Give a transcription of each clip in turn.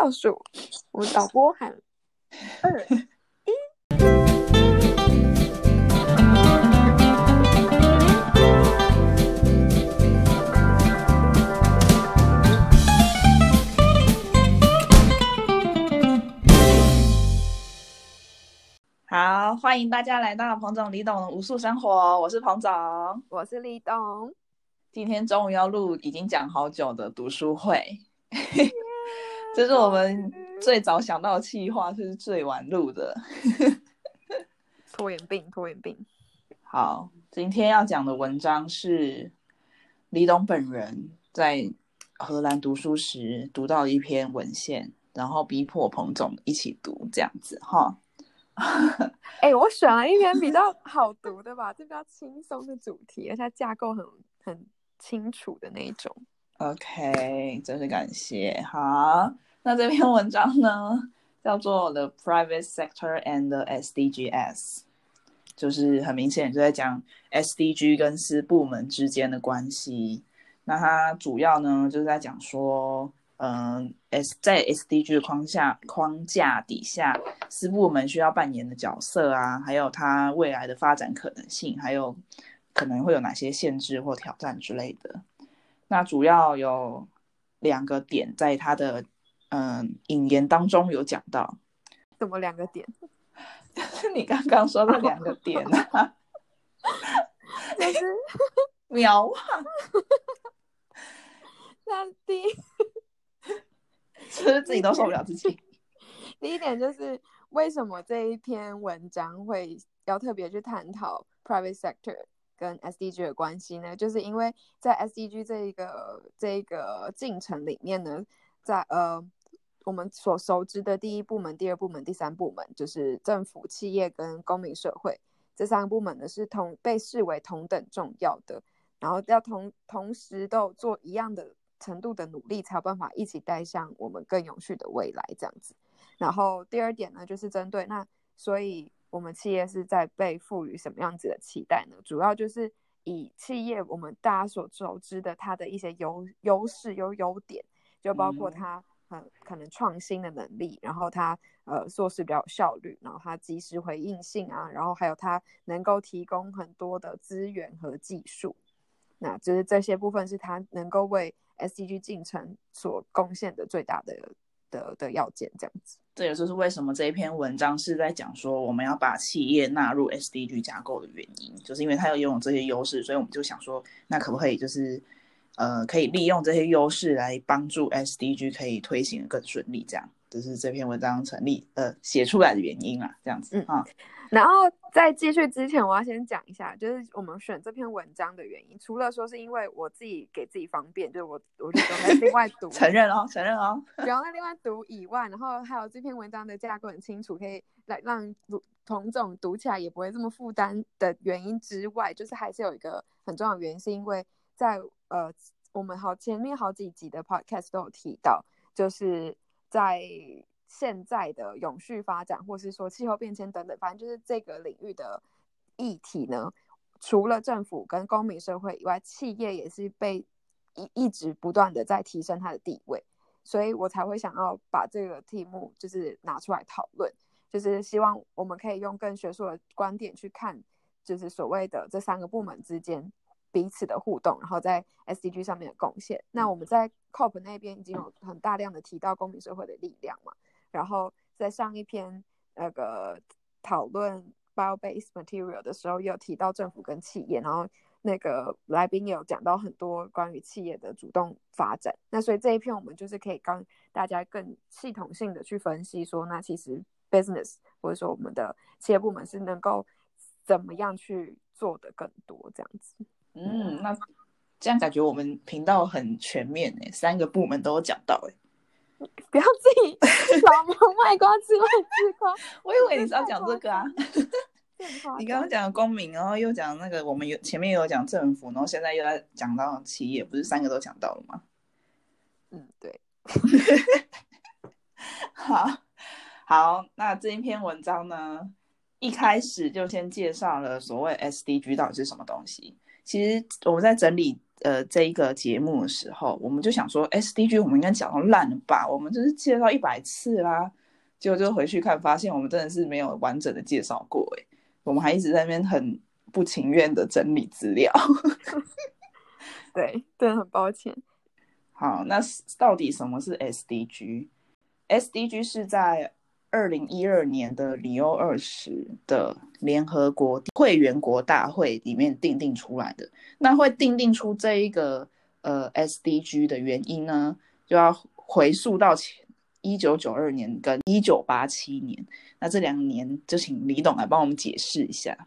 倒数，我们导播喊 二一。好，欢迎大家来到彭总李董的无数生活，我是彭总。我是李董，今天终于要录已经讲好久的读书会，这是我们最早想到的计划，就是最晚录的。拖延病，拖延病。好，今天要讲的文章是李董本人在荷兰读书时读到一篇文献，然后逼迫彭总一起读，这样子哈。哎、我选了一篇比较好读的吧，就比较轻松的主题，而且它架构很很清楚的那一种。OK，真是感谢。好，那这篇文章呢，叫做《The Private Sector and the SDGs》，就是很明显就在讲 SDG 跟私部门之间的关系。那它主要呢，就是在讲说，嗯，S 在 SDG 的框架框架底下，私部门需要扮演的角色啊，还有它未来的发展可能性，还有可能会有哪些限制或挑战之类的。那主要有两个点，在他的嗯引言当中有讲到，怎么两个点？是 你刚刚说的两个点啊，就是 瞄啊，那第一是不是自己都受不了自己？第一点就是为什么这一篇文章会要特别去探讨 private sector 跟 SDG 的关系呢？就是因为在 SDG 这一个这一个进程里面呢，在呃我们所熟知的第一部门、第二部门、第三部门，就是政府、企业跟公民社会这三个部门呢，是同被视为同等重要的，然后要同同时都做一样的程度的努力，才有办法一起带向我们更永续的未来，这样子。然后第二点呢，就是针对那，所以我们企业是在被赋予什么样子的期待呢？主要就是以企业我们大家所熟知的它的一些优优势、优优点，就包括嗯它很可能创新的能力，然后他呃做事比较有效率，然后他及时回应性啊，然后还有他能够提供很多的资源和技术。那就是这些部分是他能够为 SDG 进程所贡献的最大的的的要件，这样子。这也就是为什么这一篇文章是在讲说我们要把企业纳入 SDG 架构的原因，就是因为它要拥有这些优势，所以我们就想说，那可不可以就是呃，可以利用这些优势来帮助 SDG 可以推行的更顺利，这样，这是这篇文章成立呃写出来的原因啊，这样子嗯啊，然后在继续之前，我要先讲一下，就是我们选这篇文章的原因，除了说是因为我自己给自己方便，就是我我就不用再另外读，承认哦，承认哦，不用再另外读以外，然后还有这篇文章的架构很清楚，可以来让读同种读起来也不会这么负担的原因之外，就是还是有一个很重要的原因，是因为在呃我们好前面好几集的 podcast 都有提到，就是在现在的永续发展，或是说气候变迁等等，反正就是这个领域的议题呢，除了政府跟公民社会以外，企业也是被一一直不断的在提升它的地位，所以我才会想要把这个题目就是拿出来讨论，就是希望我们可以用更学术的观点去看，就是所谓的这三个部门之间彼此的互动，然后在 SDG 上面的贡献。那我们在 COP 那边已经有很大量的提到公民社会的力量嘛，然后在上一篇那个讨论 bio-based material 的时候，也有提到政府跟企业，然后那个来宾也有讲到很多关于企业的主动发展。那所以这一篇我们就是可以跟大家更系统性的去分析说，那其实 business 或者说我们的企业部门是能够怎么样去做的更多这样子。嗯，那这样感觉我们频道很全面诶，三个部门都有讲到诶。不要自己老牛卖瓜自卖自夸。我以为你是要讲这个啊，你刚刚讲公民，然后又讲那个我们有前面有讲政府，然后现在又在讲到企业，不是三个都讲到了吗？嗯，对，好，好，那这一篇文章呢，一开始就先介绍了所谓 SDG 到底是什么东西。其实我们在整理呃这一个节目的时候，我们就想说 SDG 我们应该讲到烂了吧？我们就是介绍一百次啦，结果就回去看，发现我们真的是没有完整的介绍过诶，我们还一直在那边很不情愿的整理资料。对，真的很抱歉。好，那到底什么是 SDG？SDG 是在二零一二年的里欧二十的联合国会员国大会里面定定出来的。那会定定出这一个呃 SDG 的原因呢，就要回溯到前一九九二年跟一九八七年。那这两年就请李董来帮我们解释一下。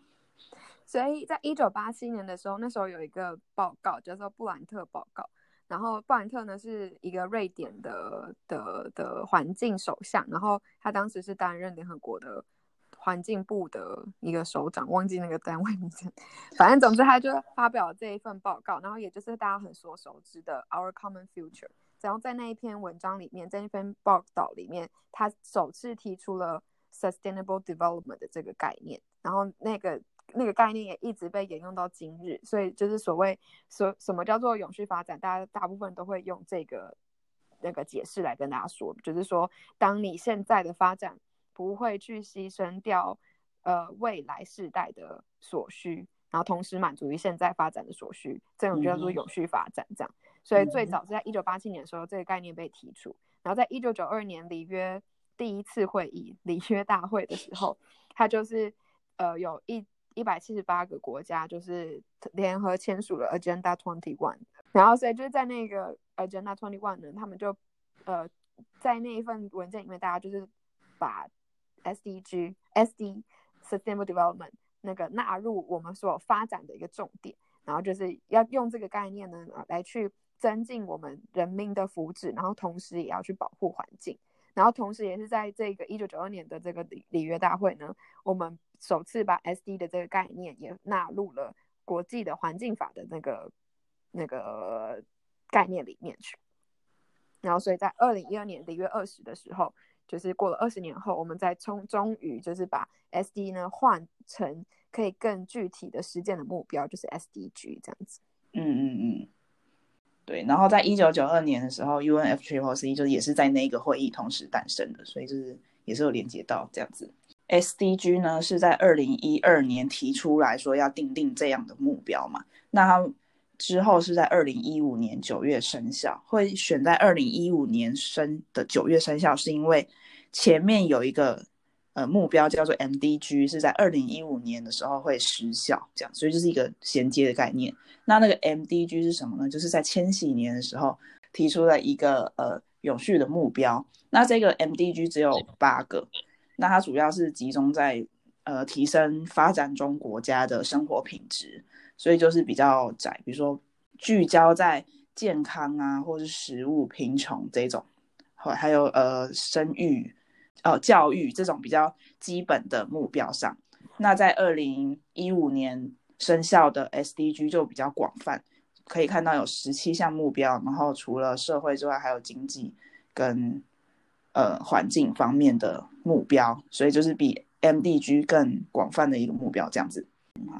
所以在一九八七年的时候，那时候有一个报告叫做布兰特报告。然后布兰特呢是一个瑞典的的的环境首相，然后他当时是担任联合国的环境部的一个首长，忘记那个单位名称。反正总之他就发表了这一份报告，然后也就是大家很所熟知的 Our Common Future。然后在那一篇文章里面，在那篇报道里面，他首次提出了 Sustainable Development 的这个概念，然后那个。那个概念也一直被沿用到今日，所以就是所谓所什么叫做永续发展，大家大部分都会用这个那个解释来跟大家说，就是说，当你现在的发展不会去牺牲掉呃未来世代的所需，然后同时满足于现在发展的所需，这种叫做永续发展。这样，所以最早是在一九八七年的时候，这个概念被提出，然后在一九九二年里约第一次会议里约大会的时候，它就是呃有一。一百七十八个国家就是联合签署了 Agenda Twenty One，然后所以就是在那个 Agenda Twenty One 呢，他们就呃在那一份文件里面，大家就是把 SDG、SD Sustainable Development 那个纳入我们所发展的一个重点，然后就是要用这个概念呢来去增进我们人民的福祉，然后同时也要去保护环境。然后同时，也是在这个一九九二年的这个里里约大会呢，我们首次把 SD 的这个概念也纳入了国际的环境法的那个那个概念里面去。然后，所以在二零一二年的一月二十的时候，就是过了二十年后，我们再终终于就是把 SD 呢换成可以更具体的实践的目标，就是 SDG 这样子。嗯嗯嗯。对，然后在一九九二年的时候，UNFCCC 就也是在那个会议同时诞生的，所以就是也是有连接到这样子。SDG 呢是在二零一二年提出来说要定定这样的目标嘛，那它之后是在二零一五年九月生效，会选在二零一五年生的九月生效，是因为前面有一个。呃，目标叫做 MDG，是在二零一五年的时候会失效，这样，所以这是一个衔接的概念。那那个 MDG 是什么呢？就是在千禧年的时候提出了一个呃永续的目标。那这个 MDG 只有八个，那它主要是集中在呃提升发展中国家的生活品质，所以就是比较窄，比如说聚焦在健康啊，或是食物、贫穷这种，还还有呃生育。哦，教育这种比较基本的目标上，那在二零一五年生效的 SDG 就比较广泛，可以看到有十七项目标，然后除了社会之外，还有经济跟呃环境方面的目标，所以就是比 MDG 更广泛的一个目标这样子。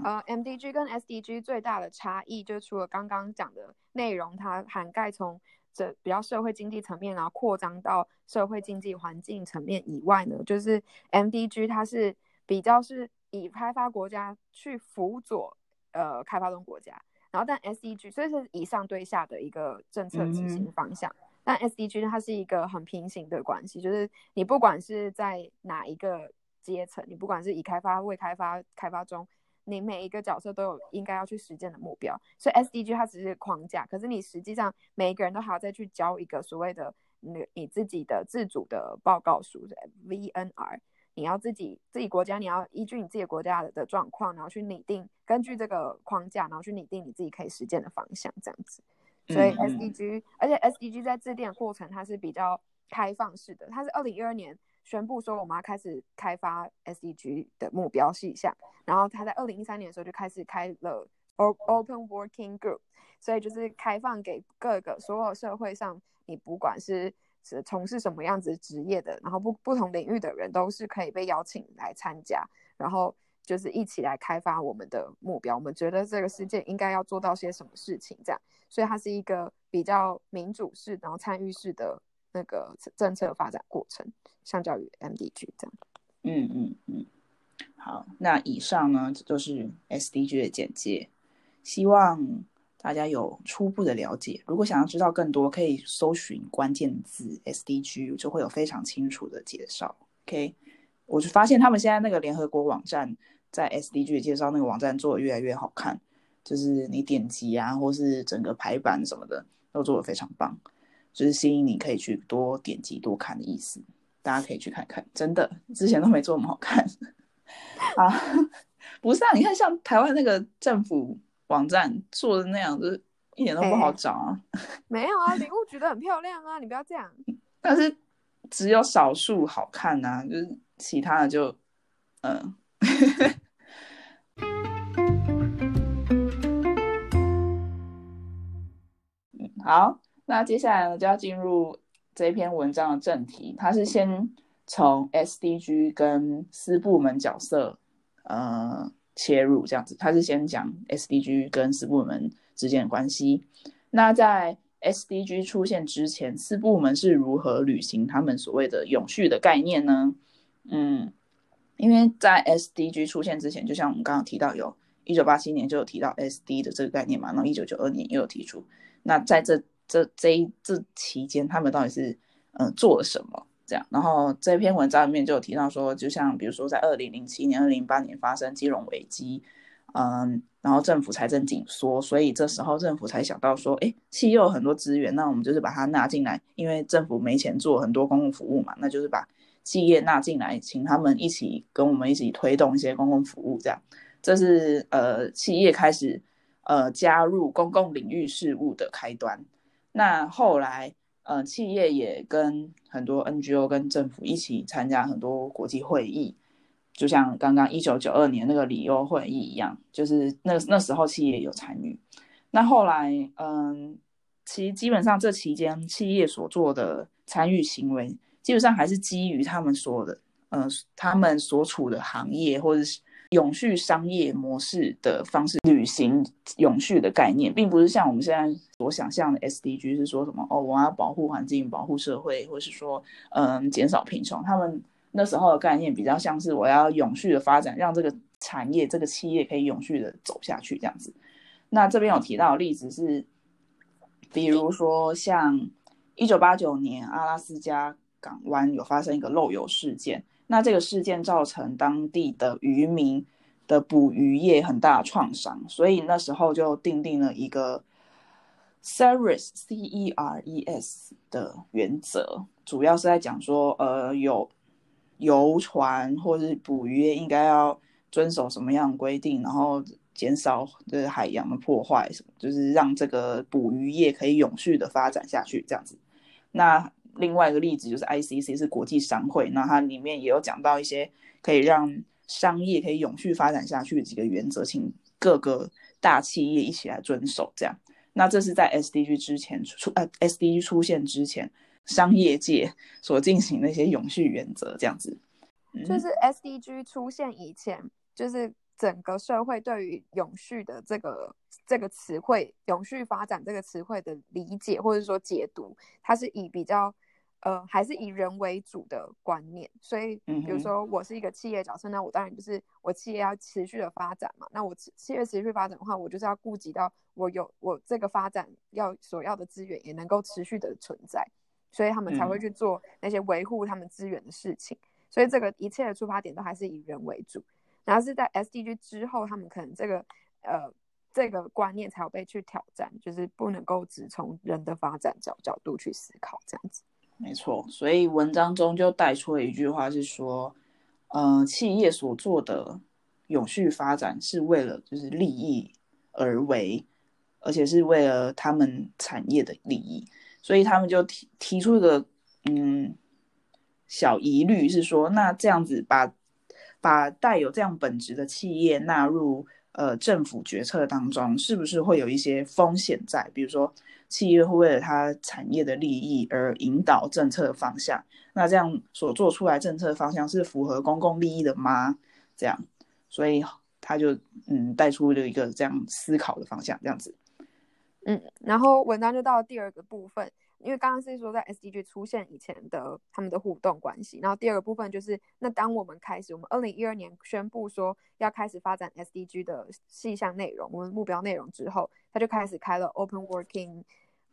呃，MDG 跟 SDG 最大的差异，就除了刚刚讲的内容，它涵盖从这比较社会经济层面，然后扩张到社会经济环境层面以外呢，就是 MDG 它是比较是以开发国家去辅佐呃开发中国家，然后但 SDG 所以是以上对下的一个政策执行方向，但 SDG 它是一个很平行的关系，就是你不管是在哪一个阶层，你不管是已开发、未开发、开发中。你每一个角色都有应该要去实践的目标，所以 SDG 它只是框架，可是你实际上每一个人都还要再去交一个所谓的那你自己的自主的报告书，VNR，你要自己自己国家你要依据你自己国家的状况，然后去拟定根据这个框架，然后去拟定你自己可以实践的方向这样子。所以 SDG，而且 SDG 在制定的过程它是比较开放式的，它是二零一二年。宣布说我们要开始开发 SDG 的目标事项，然后它在二零一三年的时候就开始开了 Open Working Group，所以就是开放给各个所有社会上你不管是是从事什么样子职业的，然后不不同领域的人都是可以被邀请来参加，然后就是一起来开发我们的目标。我们觉得这个世界应该要做到些什么事情，这样，所以它是一个比较民主式，然后参与式的那个政策发展过程，相较于 MDG 这样。嗯嗯嗯，好，那以上呢就是 SDG 的简介，希望大家有初步的了解。如果想要知道更多，可以搜寻关键字 SDG，就会有非常清楚的介绍。OK，我就发现他们现在那个联合国网站在 SDG 介绍那个网站做的越来越好看，就是你点击啊，或是整个排版什么的都做的非常棒，就是吸引你可以去多点击多看的意思。大家可以去看看，真的之前都没做那么好看 啊！不是啊，你看像台湾那个政府网站做的那样，就是一点都不好找啊。没有啊，礼物举得很漂亮啊，你不要这样。但是只有少数好看啊，就是其他的就嗯。好，那接下来呢就要进入。这篇文章的正题，它是先从 SDG 跟私部门角色呃切入，这样子，它是先讲 SDG 跟私部门之间的关系。那在 SDG 出现之前，私部门是如何履行他们所谓的永续的概念呢？嗯，因为在 SDG 出现之前，就像我们刚刚提到，有一九八七年就有提到 SD 的这个概念嘛，然后一九九二年又有提出，那在这。这这一这期间，他们到底是嗯做了什么？这样，然后这篇文章里面就有提到说，就像比如说在二零零七年、二零零八年发生金融危机，嗯，然后政府财政紧缩，所以这时候政府才想到说，哎，企业有很多资源，那我们就是把它纳进来，因为政府没钱做很多公共服务嘛，那就是把企业纳进来，请他们一起跟我们一起推动一些公共服务，这样，这是呃企业开始呃加入公共领域事务的开端。那后来，呃，企业也跟很多 NGO 跟政府一起参加很多国际会议，就像刚刚一九九二年那个里欧会议一样，就是那那时候企业有参与。那后来，嗯，其基本上这期间企业所做的参与行为，基本上还是基于他们说的，嗯，他们所处的行业或者是。永续商业模式的方式履行永续的概念，并不是像我们现在所想象的 SDG 是说什么哦，我要保护环境、保护社会，或是说嗯减少贫穷。他们那时候的概念比较像是我要永续的发展，让这个产业、这个企业可以永续的走下去这样子。那这边有提到的例子是，比如说像一九八九年阿拉斯加港湾有发生一个漏油事件。那这个事件造成当地的渔民的捕鱼业很大的创伤，所以那时候就定定了一个 CERES C E R E S 的原则，主要是在讲说，呃，有游船或是捕鱼业应该要遵守什么样的规定，然后减少对海洋的破坏，什么就是让这个捕鱼业可以永续的发展下去，这样子。那另外一个例子就是 ICC 是国际商会，那它里面也有讲到一些可以让商业可以永续发展下去的几个原则，请各个大企业一起来遵守。这样，那这是在 SDG 之前出呃 SDG 出现之前，商业界所进行的一些永续原则，这样子。就是 SDG 出现以前，就是整个社会对于永续的这个。这个词汇“永续发展”这个词汇的理解或者说解读，它是以比较呃，还是以人为主的观念。所以，比如说我是一个企业角色，那我当然就是我企业要持续的发展嘛。那我企业持续发展的话，我就是要顾及到我有我这个发展要所要的资源也能够持续的存在，所以他们才会去做那些维护他们资源的事情。所以，这个一切的出发点都还是以人为主。然后是在 SDG 之后，他们可能这个呃。这个观念才有被去挑战，就是不能够只从人的发展角角度去思考这样子。没错，所以文章中就带出了一句话，是说，呃，企业所做的永续发展是为了就是利益而为，而且是为了他们产业的利益，所以他们就提提出一个嗯小疑虑，是说，那这样子把把带有这样本质的企业纳入。呃，政府决策当中是不是会有一些风险在？比如说，企业会为了它产业的利益而引导政策方向，那这样所做出来政策方向是符合公共利益的吗？这样，所以他就嗯带出了一个这样思考的方向，这样子。嗯，然后文章就到第二个部分，因为刚刚是说在 SDG 出现以前的他们的互动关系，然后第二个部分就是那当我们开始，我们二零一二年宣布说要开始发展 SDG 的细项内容，我们目标内容之后，他就开始开了 Open Working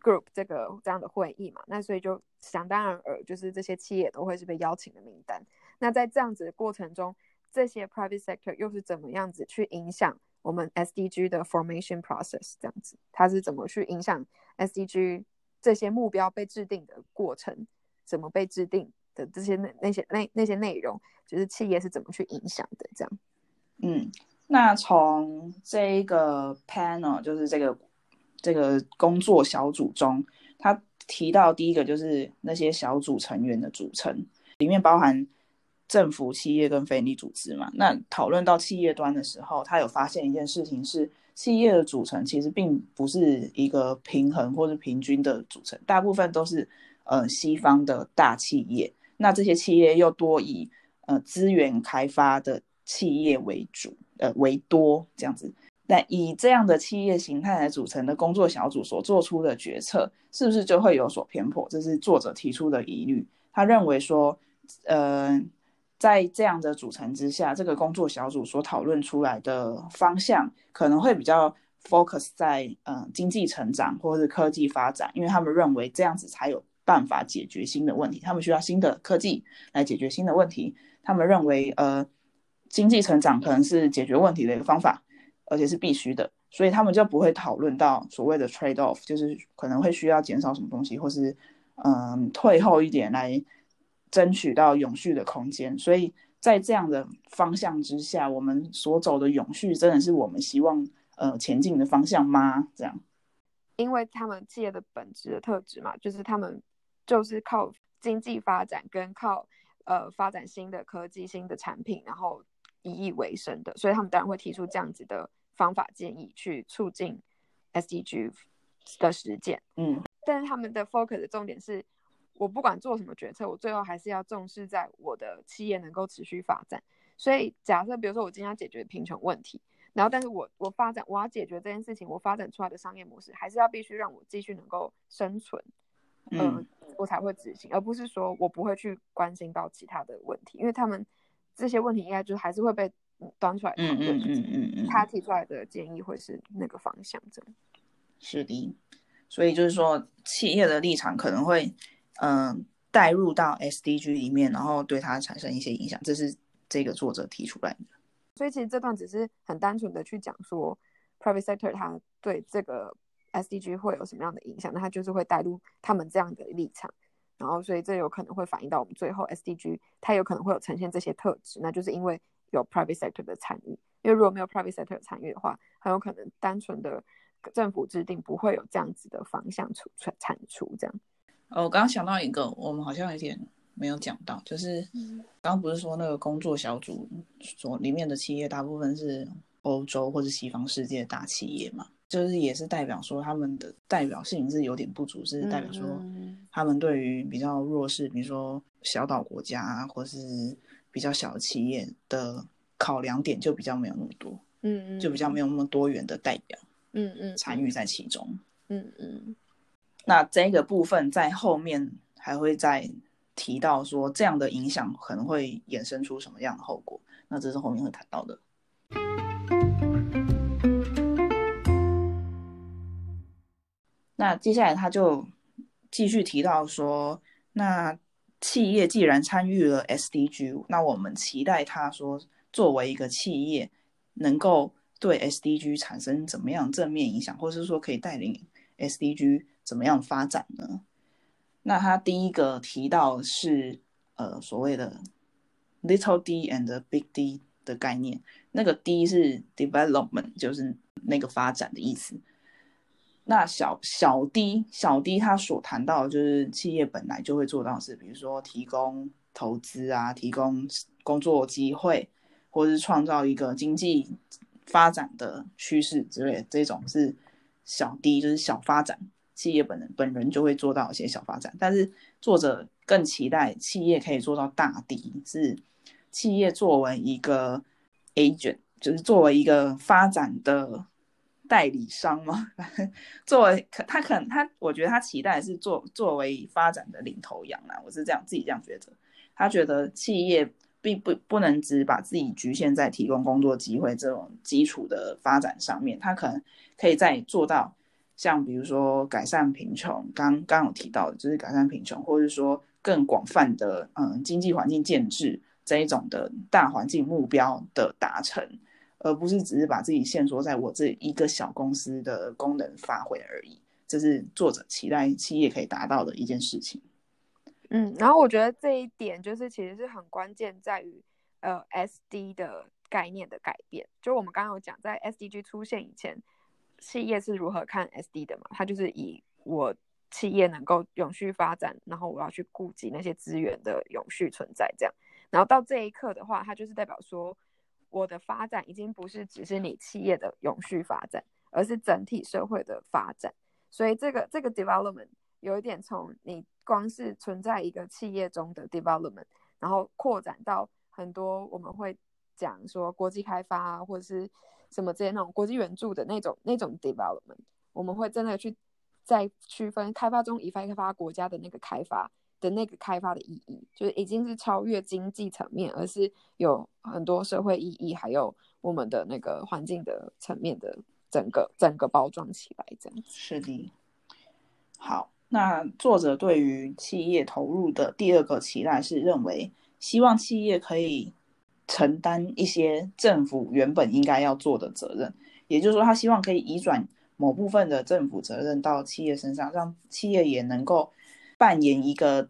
Group 这个这样的会议嘛，那所以就想当然尔，就是这些企业都会是被邀请的名单。那在这样子的过程中，这些 private sector 又是怎么样子去影响？我们 SDG 的 formation process 这样子，它是怎么去影响 SDG 这些目标被制定的过程？怎么被制定的这些那那些那那些内容，就是企业是怎么去影响的？这样。嗯，那从这一个 panel 就是这个这个工作小组中，他提到第一个就是那些小组成员的组成，里面包含。政府、企业跟非营利组织嘛，那讨论到企业端的时候，他有发现一件事情是，企业的组成其实并不是一个平衡或者平均的组成，大部分都是呃西方的大企业，那这些企业又多以呃资源开发的企业为主，呃为多这样子。那以这样的企业形态来组成的工作小组所做出的决策，是不是就会有所偏颇？这是作者提出的疑虑。他认为说，呃。在这样的组成之下，这个工作小组所讨论出来的方向可能会比较 focus 在嗯经济成长或者是科技发展，因为他们认为这样子才有办法解决新的问题。他们需要新的科技来解决新的问题。他们认为呃经济成长可能是解决问题的一个方法，而且是必须的，所以他们就不会讨论到所谓的 trade off，就是可能会需要减少什么东西，或是嗯退后一点来。争取到永续的空间，所以在这样的方向之下，我们所走的永续真的是我们希望呃前进的方向吗？这样，因为他们企业的本质的特质嘛，就是他们就是靠经济发展跟靠呃发展新的科技、新的产品，然后以以为生的，所以他们当然会提出这样子的方法建议去促进 SDG 的实践。嗯，但是他们的 focus 的重点是。我不管做什么决策，我最后还是要重视在我的企业能够持续发展。所以，假设比如说我今天要解决贫穷问题，然后但是我我发展我要解决这件事情，我发展出来的商业模式还是要必须让我继续能够生存，嗯，我才会执行，而不是说我不会去关心到其他的问题，因为他们这些问题应该就是还是会被端出来讨论。嗯嗯嗯嗯他提出来的建议会是那个方向，这样。是的，所以就是说企业的立场可能会。嗯，带入到 SDG 里面，然后对它产生一些影响，这是这个作者提出来的。所以其实这段只是很单纯的去讲说，private sector 它对这个 SDG 会有什么样的影响，那它就是会带入他们这样的立场，然后所以这有可能会反映到我们最后 SDG 它有可能会有呈现这些特质，那就是因为有 private sector 的参与，因为如果没有 private sector 参与的话，很有可能单纯的政府制定不会有这样子的方向出产产出这样。哦，我刚刚想到一个，我们好像有点没有讲到，就是刚刚不是说那个工作小组所里面的企业大部分是欧洲或者西方世界的大企业嘛，就是也是代表说他们的代表性是有点不足，是代表说他们对于比较弱势，比如说小岛国家啊，或是比较小的企业的考量点就比较没有那么多，嗯嗯，就比较没有那么多元的代表，嗯嗯，参与在其中，嗯嗯。那这个部分在后面还会再提到说，这样的影响可能会衍生出什么样的后果？那这是后面会谈到的。那接下来他就继续提到说，那企业既然参与了 SDG，那我们期待他说作为一个企业，能够对 SDG 产生怎么样正面影响，或是说可以带领 SDG。怎么样发展呢？那他第一个提到是呃所谓的 little d and big D 的概念，那个 D 是 development，就是那个发展的意思。那小小 D 小 D 他所谈到的就是企业本来就会做到是，比如说提供投资啊，提供工作机会，或是创造一个经济发展的趋势之类，这种是小 D，就是小发展。企业本人本人就会做到一些小发展，但是作者更期待企业可以做到大 D，是企业作为一个 agent，就是作为一个发展的代理商嘛，作为可他可能他，我觉得他期待是作作为发展的领头羊啦，我是这样自己这样觉得。他觉得企业并不不能只把自己局限在提供工作机会这种基础的发展上面，他可能可以在做到像比如说改善贫穷，刚刚有提到的就是改善贫穷，或者说更广泛的嗯经济环境建制这一种的大环境目标的达成，而不是只是把自己限缩在我这一个小公司的功能发挥而已。这是作者期待企业可以达到的一件事情。嗯，然后我觉得这一点就是其实是很关键，在于呃 SD 的概念的改变。就我们刚刚有讲，在 SDG 出现以前，企业是如何看 SD 的嘛？它就是以我企业能够永续发展，然后我要去顾及那些资源的永续存在这样。然后到这一刻的话，它就是代表说，我的发展已经不是只是你企业的永续发展，而是整体社会的发展。所以这个这个 development 有一点从你。光是存在一个企业中的 development，然后扩展到很多我们会讲说国际开发啊，或者是什么这些那种国际援助的那种那种 development，我们会真的去再区分开发中已开发国家的那个开发的那个开发的意义，就是已经是超越经济层面，而是有很多社会意义，还有我们的那个环境的层面的整个整个包装起来这样。是的，好。那作者对于企业投入的第二个期待是认为，希望企业可以承担一些政府原本应该要做的责任，也就是说，他希望可以移转某部分的政府责任到企业身上，让企业也能够扮演一个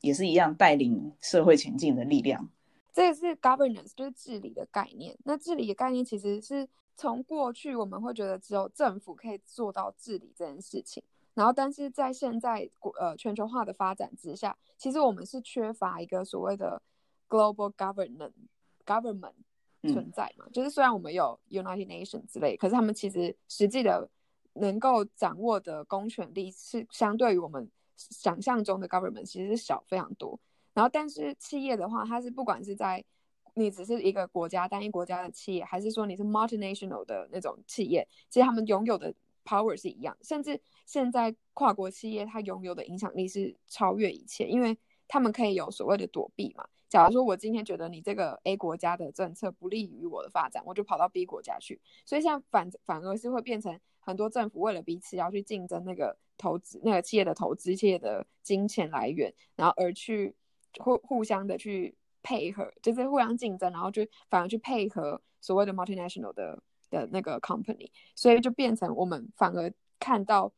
也是一样带领社会前进的力量。这是 governance，就是治理的概念。那治理的概念其实是从过去我们会觉得只有政府可以做到治理这件事情。然后，但是在现在呃全球化的发展之下，其实我们是缺乏一个所谓的 global governance government 存在嘛。就是虽然我们有 United Nations 之类，可是他们其实实际的能够掌握的公权力是相对于我们想象中的 government 其实是小非常多。然后，但是企业的话，它是不管是在你只是一个国家单一国家的企业，还是说你是 multinational 的那种企业，其实他们拥有的。power 是一样，甚至现在跨国企业它拥有的影响力是超越一切，因为他们可以有所谓的躲避嘛。假如说我今天觉得你这个 A 国家的政策不利于我的发展，我就跑到 B 国家去。所以现在反反而是会变成很多政府为了彼此要去竞争那个投资、那个企业的投资、企业的金钱来源，然后而去互互相的去配合，就是互相竞争，然后就反而去配合所谓的 multinational 的。的那个 company，所以就变成我们反而看到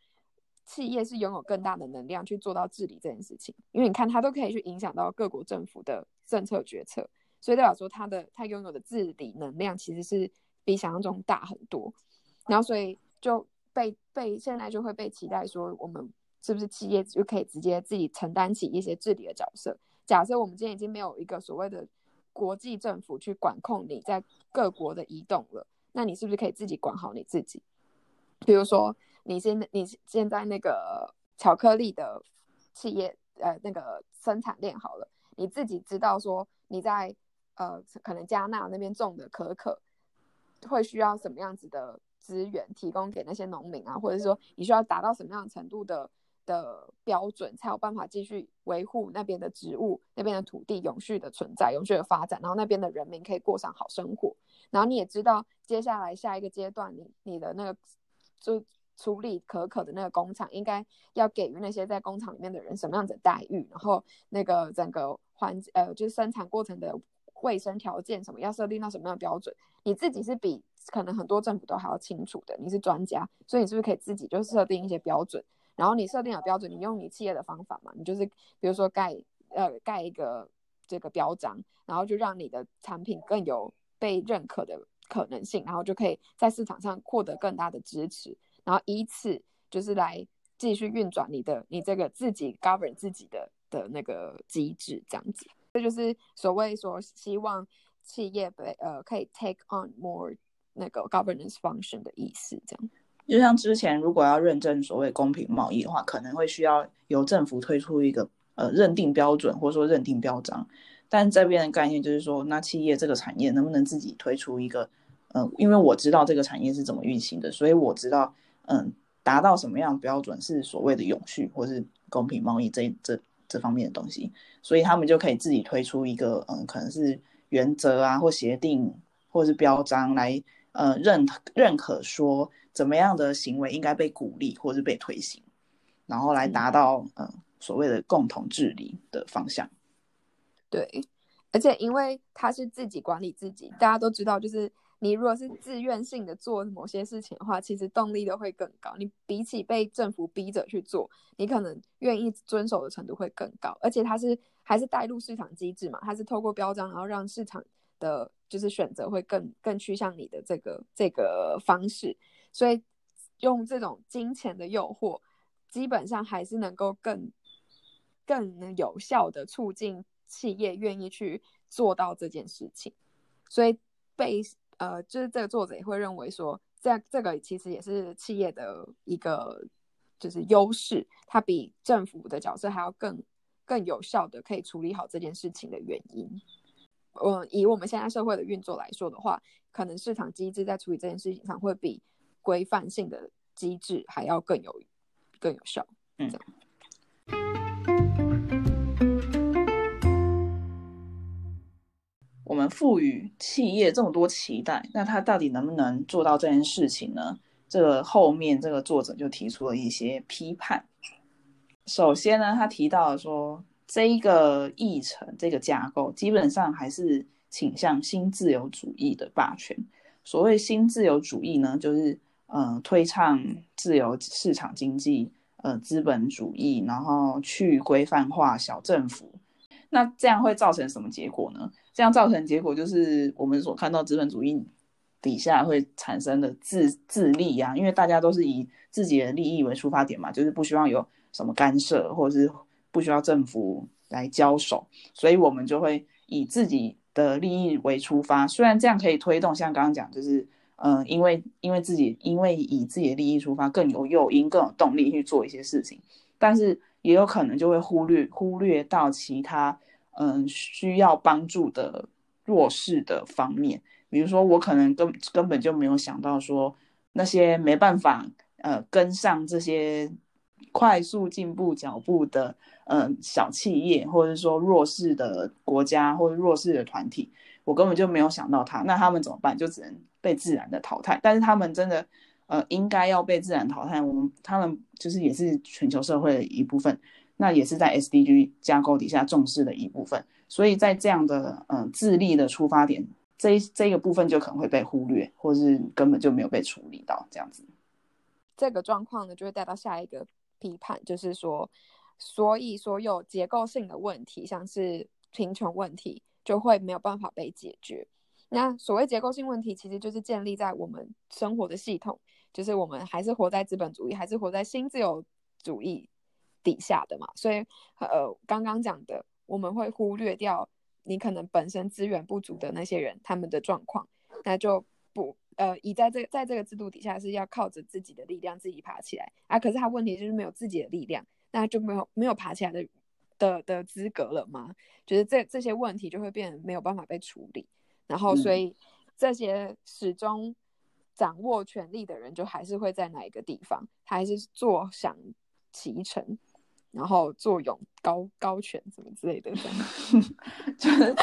企业是拥有更大的能量去做到治理这件事情，因为你看它都可以去影响到各国政府的政策决策，所以代表说他的他拥有的治理能量其实是比想象中大很多。然后所以就被被现在就会被期待说，我们是不是企业就可以直接自己承担起一些治理的角色？假设我们今天已经没有一个所谓的国际政府去管控你在各国的移动了。那你是不是可以自己管好你自己？比如说，你现在你现在那个巧克力的企业，呃，那个生产链好了，你自己知道说你在呃可能加纳那边种的可可会需要什么样子的资源提供给那些农民啊，或者说你需要达到什么样程度的的标准，才有办法继续维护那边的植物、那边的土地永续的存在、永续的发展，然后那边的人民可以过上好生活。然后你也知道，接下来下一个阶段，你你的那个就处理可可的那个工厂，应该要给予那些在工厂里面的人什么样的待遇？然后那个整个环呃，就是生产过程的卫生条件什么，要设定到什么样的标准？你自己是比可能很多政府都还要清楚的，你是专家，所以你是不是可以自己就设定一些标准？然后你设定了标准，你用你企业的方法嘛，你就是比如说盖呃盖一个这个标章，然后就让你的产品更有。被认可的可能性，然后就可以在市场上获得更大的支持，然后依次就是来继续运转你的你这个自己 govern 自己的的那个机制，这样子，这就是所谓说希望企业被呃可以 take on more 那个 governance function 的意思，这样。就像之前如果要认证所谓公平贸易的话，可能会需要由政府推出一个呃认定标准，或者说认定标章。但这边的概念就是说，那企业这个产业能不能自己推出一个嗯，因为我知道这个产业是怎么运行的，所以我知道，嗯，达到什么样标准是所谓的永续或是公平贸易这这这方面的东西，所以他们就可以自己推出一个，嗯，可能是原则啊或协定或是标章来，呃，认认可说怎么样的行为应该被鼓励或是被推行，然后来达到，嗯，所谓的共同治理的方向。对，而且因为他是自己管理自己，大家都知道，就是。你如果是自愿性的做某些事情的话，其实动力都会更高。你比起被政府逼着去做，你可能愿意遵守的程度会更高。而且它是还是带入市场机制嘛，它是透过标章，然后让市场的就是选择会更更趋向你的这个这个方式。所以用这种金钱的诱惑，基本上还是能够更更有效的促进企业愿意去做到这件事情。所以被呃，就是这个作者也会认为说，这这个其实也是企业的一个就是优势，它比政府的角色还要更更有效的可以处理好这件事情的原因。嗯，以我们现在社会的运作来说的话，可能市场机制在处理这件事情上会比规范性的机制还要更有更有效。嗯。我们赋予企业这么多期待，那他到底能不能做到这件事情呢？这个后面这个作者就提出了一些批判。首先呢，他提到说，这一个议程这个架构基本上还是倾向新自由主义的霸权。所谓新自由主义呢，就是呃推倡自由市场经济，呃资本主义，然后去规范化小政府。那这样会造成什么结果呢？这样造成结果就是我们所看到资本主义底下会产生的自自利啊，因为大家都是以自己的利益为出发点嘛，就是不希望有什么干涉，或者是不需要政府来交手，所以我们就会以自己的利益为出发。虽然这样可以推动，像刚刚讲，就是嗯，因为因为自己因为以自己的利益出发更有诱因、更有动力去做一些事情，但是也有可能就会忽略忽略到其他。嗯，需要帮助的弱势的方面，比如说我可能根根本就没有想到说那些没办法呃跟上这些快速进步脚步的嗯小企业，或者说弱势的国家或者弱势的团体，我根本就没有想到他，那他们怎么办？就只能被自然的淘汰。但是他们真的呃应该要被自然淘汰，我们他们就是也是全球社会的一部分。那也是在 SDG 架构底下重视的一部分，所以在这样的嗯自立的出发点，这这个部分就可能会被忽略，或是根本就没有被处理到这样子。这个状况呢，就会带到下一个批判，就是说，所以所有结构性的问题，像是贫穷问题，就会没有办法被解决。那所谓结构性问题，其实就是建立在我们生活的系统，就是我们还是活在资本主义，还是活在新自由主义。底下的嘛，所以呃，刚刚讲的，我们会忽略掉你可能本身资源不足的那些人他们的状况，那就不呃，以在这在这个制度底下是要靠着自己的力量自己爬起来啊。可是他问题就是没有自己的力量，那就没有没有爬起来的的的资格了吗？就是这这些问题就会变没有办法被处理，然后所以这些始终掌握权力的人就还是会在哪一个地方，他还是坐享其成。然后坐拥高高权什么之类的，就是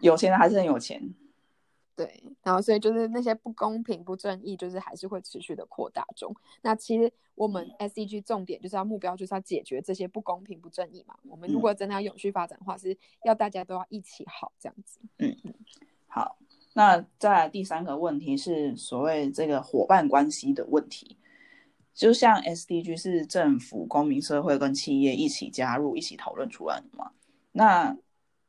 有钱人还是很有钱。对，然后所以就是那些不公平、不正义，就是还是会持续的扩大中。那其实我们 S E G 重点就是要目标就是要解决这些不公平、不正义嘛。我们如果真的要永续发展的话，是要大家都要一起好这样子。嗯嗯，好。那再来第三个问题是所谓这个伙伴关系的问题。就像 SDG 是政府、公民社会跟企业一起加入、一起讨论出来的嘛？那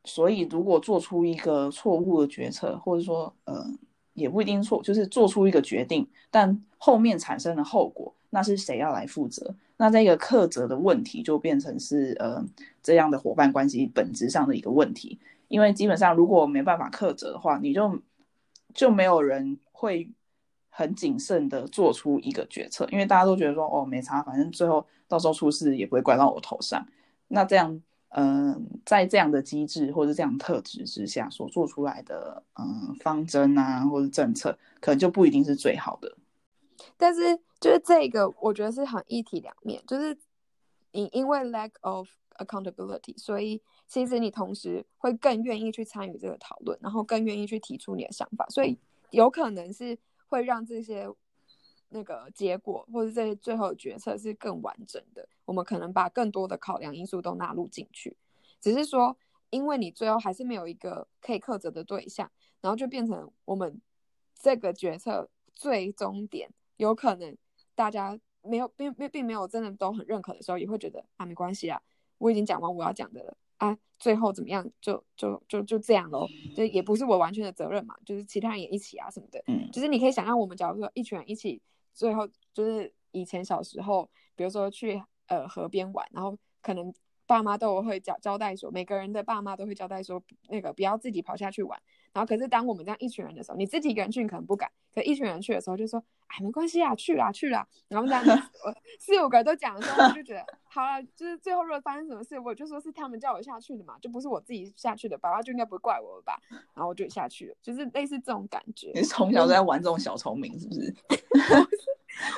所以如果做出一个错误的决策，或者说呃也不一定错，就是做出一个决定，但后面产生的后果，那是谁要来负责？那这个克责的问题就变成是呃这样的伙伴关系本质上的一个问题，因为基本上如果没办法克责的话，你就就没有人会。很谨慎的做出一个决策，因为大家都觉得说，哦，没差，反正最后到时候出事也不会怪到我头上。那这样嗯，在这样的机制或者这样特质之下所做出来的嗯方针啊或者政策，可能就不一定是最好的。但是就是这个，我觉得是很一体两面，就是因因为 lack of accountability，所以其实你同时会更愿意去参与这个讨论，然后更愿意去提出你的想法，所以有可能是会让这些那个结果或者这些最后决策是更完整的。我们可能把更多的考量因素都纳入进去，只是说，因为你最后还是没有一个可以克责的对象，然后就变成我们这个决策最终点。有可能大家没有并并并没有真的都很认可的时候，也会觉得啊没关系啊，我已经讲完我要讲的了啊，最后怎么样就就就就这样喽，就也不是我完全的责任嘛，就是其他人也一起啊什么的，嗯，就是你可以想象我们假如说一群人一起，最后就是以前小时候，比如说去呃河边玩，然后可能。爸妈都会交交代说，每个人的爸妈都会交代说，那个不要自己跑下去玩。然后，可是当我们这样一群人的时候，你自己一个人去你可能不敢，可一群人去的时候就说，哎，没关系啊，去啦去啦。然后这样子，四五个人都讲的时候，我就觉得好了，就是最后如果发生什么事，我就说是他们叫我下去的嘛，就不是我自己下去的，爸爸就应该不会怪我了吧？然后我就下去了，就是类似这种感觉。你从小在玩这种小聪明，是不 是？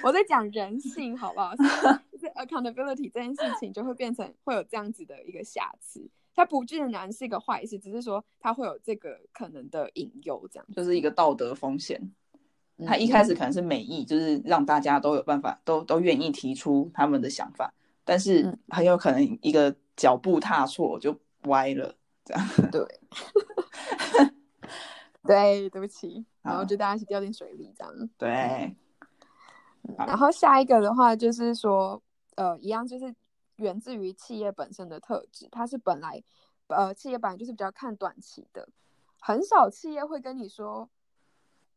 我在讲人性，好不好？就是 accountability 这件事情就会变成会有这样子的一个瑕疵，它不尽然是一个坏事，只是说它会有这个可能的引诱，这样就是一个道德风险。他一开始可能是美意，就是让大家都有办法，都都愿意提出他们的想法，但是很有可能一个脚步踏错就歪了，这样。对，对，对不起，然后就大家一起掉进水里，这样。对。然后下一个的话就是说，呃，一样就是源自于企业本身的特质，它是本来，呃，企业本来就是比较看短期的，很少企业会跟你说，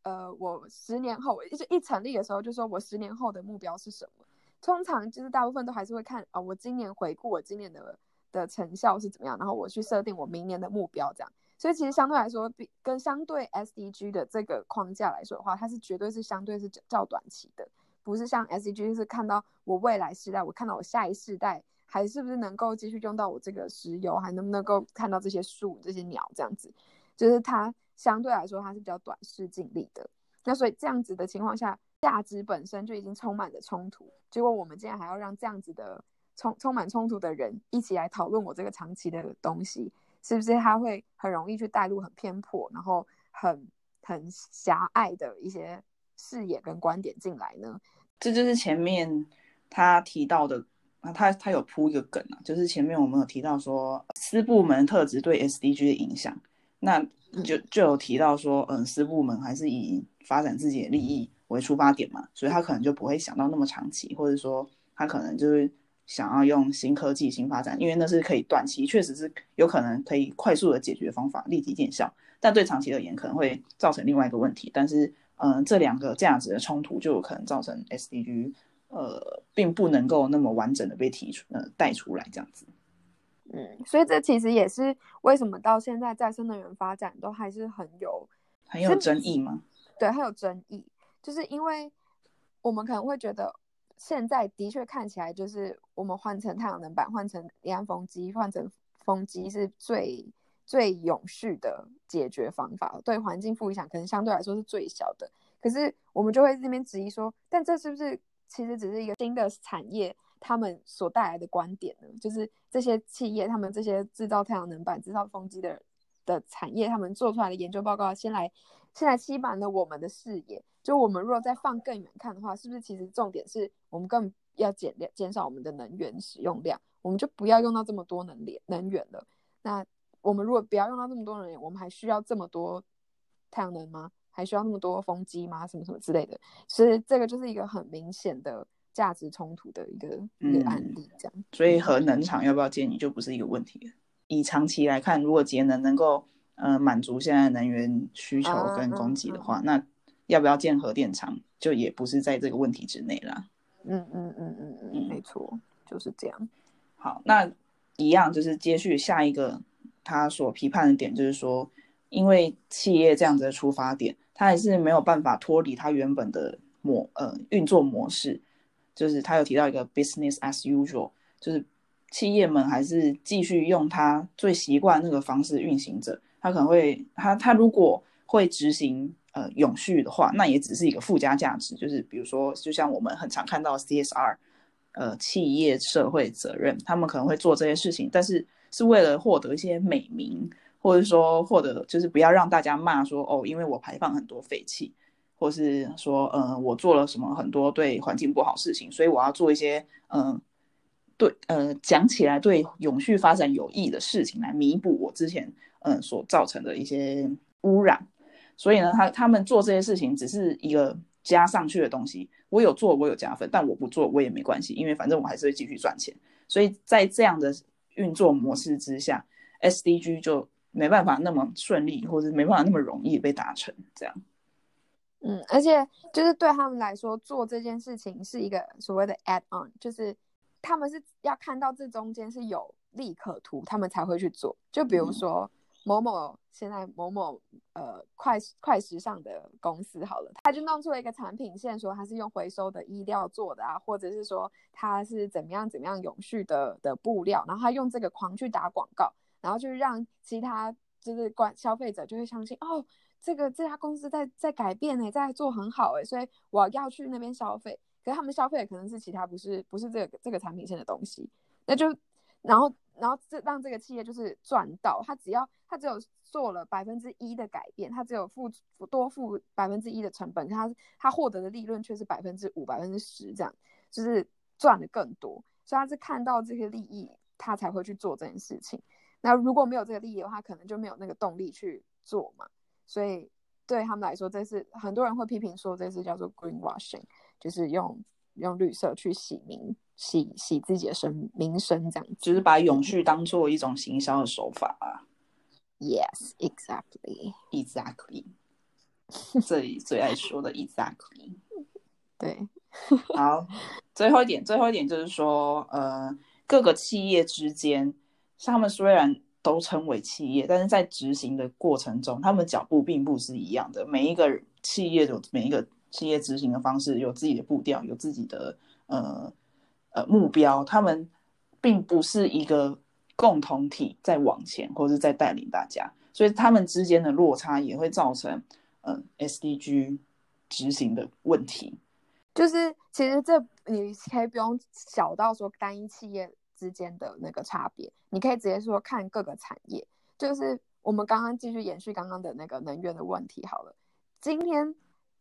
呃，我十年后，就是一成立的时候就说我十年后的目标是什么，通常就是大部分都还是会看啊，我今年回顾我今年的的成效是怎么样，然后我去设定我明年的目标这样，所以其实相对来说，比跟相对 SDG 的这个框架来说的话，它是绝对是相对是较短期的。不是像 S D G 是看到我未来世代，我看到我下一世代还是不是能够继续用到我这个石油，还能不能够看到这些树、这些鸟这样子，就是它相对来说它是比较短视近利的。那所以这样子的情况下，价值本身就已经充满了冲突。结果我们竟然还要让这样子的充充满冲突的人一起来讨论我这个长期的东西，是不是他会很容易去带入很偏颇，然后很很狭隘的一些视野跟观点进来呢？这就是前面他提到的啊，他他有铺一个梗啊，就是前面我们有提到说私部门特质对 SDG 的影响，那就就有提到说，嗯，私部门还是以发展自己的利益为出发点嘛，所以他可能就不会想到那么长期，或者说他可能就是想要用新科技、新发展，因为那是可以短期确实是有可能可以快速的解决方法，立即见效，但对长期而言可能会造成另外一个问题，但是。嗯，这两个价值的冲突就有可能造成 SDG，呃，并不能够那么完整的被提出，呃，带出来这样子。嗯，所以这其实也是为什么到现在再生能源发展都还是很有很有争议吗？对，很有争议，就是因为我们可能会觉得现在的确看起来就是我们换成太阳能板，换成离岸风机，换成风机是最。最永续的解决方法，对环境负影响可能相对来说是最小的。可是我们就会这边质疑说，但这是不是其实只是一个新的产业，他们所带来的观点呢？就是这些企业，他们这些制造太阳能板、制造风机的的产业，他们做出来的研究报告，先来先来欺瞒了我们的视野。就我们如果再放更远看的话，是不是其实重点是我们更要减量、减少我们的能源使用量，我们就不要用到这么多能源能源了。那我们如果不要用到这么多能源，我们还需要这么多太阳能吗？还需要那么多风机吗？什么什么之类的，所以这个就是一个很明显的价值冲突的一个一个案例，这样。所以核能厂要不要建你就不是一个问题了。以长期来看，如果节能能够呃满足现在能源需求跟供给的话，那要不要建核电厂就也不是在这个问题之内啦。嗯嗯嗯嗯嗯，没错，就是这样。好，那一样就是接续下一个。他所批判的点就是说，因为企业这样子的出发点，他还是没有办法脱离他原本的模呃运作模式。就是他有提到一个 business as usual，就是企业们还是继续用他最习惯那个方式运行着。他可能会，他他如果会执行呃永续的话，那也只是一个附加价值，就是比如说，就像我们很常看到 CSR，呃，企业社会责任，他们可能会做这些事情，但是是为了获得一些美名，或者说或者就是不要让大家骂说哦，因为我排放很多废气，或是说呃我做了什么很多对环境不好事情，所以我要做一些嗯。对，呃，讲起来对永续发展有益的事情来弥补我之前嗯所造成的一些污染，所以呢，他他们做这些事情只是一个加上去的东西。我有做，我有加分，但我不做我也没关系，因为反正我还是会继续赚钱。所以在这样的运作模式之下，SDG 就没办法那么顺利，或者没办法那么容易被达成。这样，嗯，而且就是对他们来说，做这件事情是一个所谓的 add on，就是。他们是要看到这中间是有利可图，他们才会去做。就比如说某某现在某某呃快快时尚的公司好了，他就弄出了一个产品线，说他是用回收的衣料做的啊，或者是说他是怎么样怎么样永续的的布料，然后他用这个狂去打广告，然后就是让其他就是关消费者就会相信哦，这个这家公司在在改变哎，在做很好哎，所以我要去那边消费。可是他们消费的可能是其他不是不是这个这个产品线的东西，那就然后然后这让这个企业就是赚到，他只要他只有做了百分之一的改变，他只有付多付百分之一的成本，他他获得的利润却是百分之五百分之十这样，就是赚的更多，所以他是看到这些利益，他才会去做这件事情。那如果没有这个利益的话，可能就没有那个动力去做嘛。所以对他们来说，这是很多人会批评说这是叫做 greenwashing。就是用用绿色去洗名洗洗自己的声名声，这样子，就是把永续当做一种行销的手法啊。Yes, exactly, exactly。这里最爱说的 exactly。对，好，最后一点，最后一点就是说，呃，各个企业之间，他们虽然都称为企业，但是在执行的过程中，他们脚步并不是一样的。每一个企业有每一个。企业执行的方式有自己的步调，有自己的呃呃目标，他们并不是一个共同体在往前，或者在带领大家，所以他们之间的落差也会造成嗯 SDG 执行的问题。就是其实这你可以不用小到说单一企业之间的那个差别，你可以直接说看各个产业。就是我们刚刚继续延续刚刚的那个能源的问题好了，今天。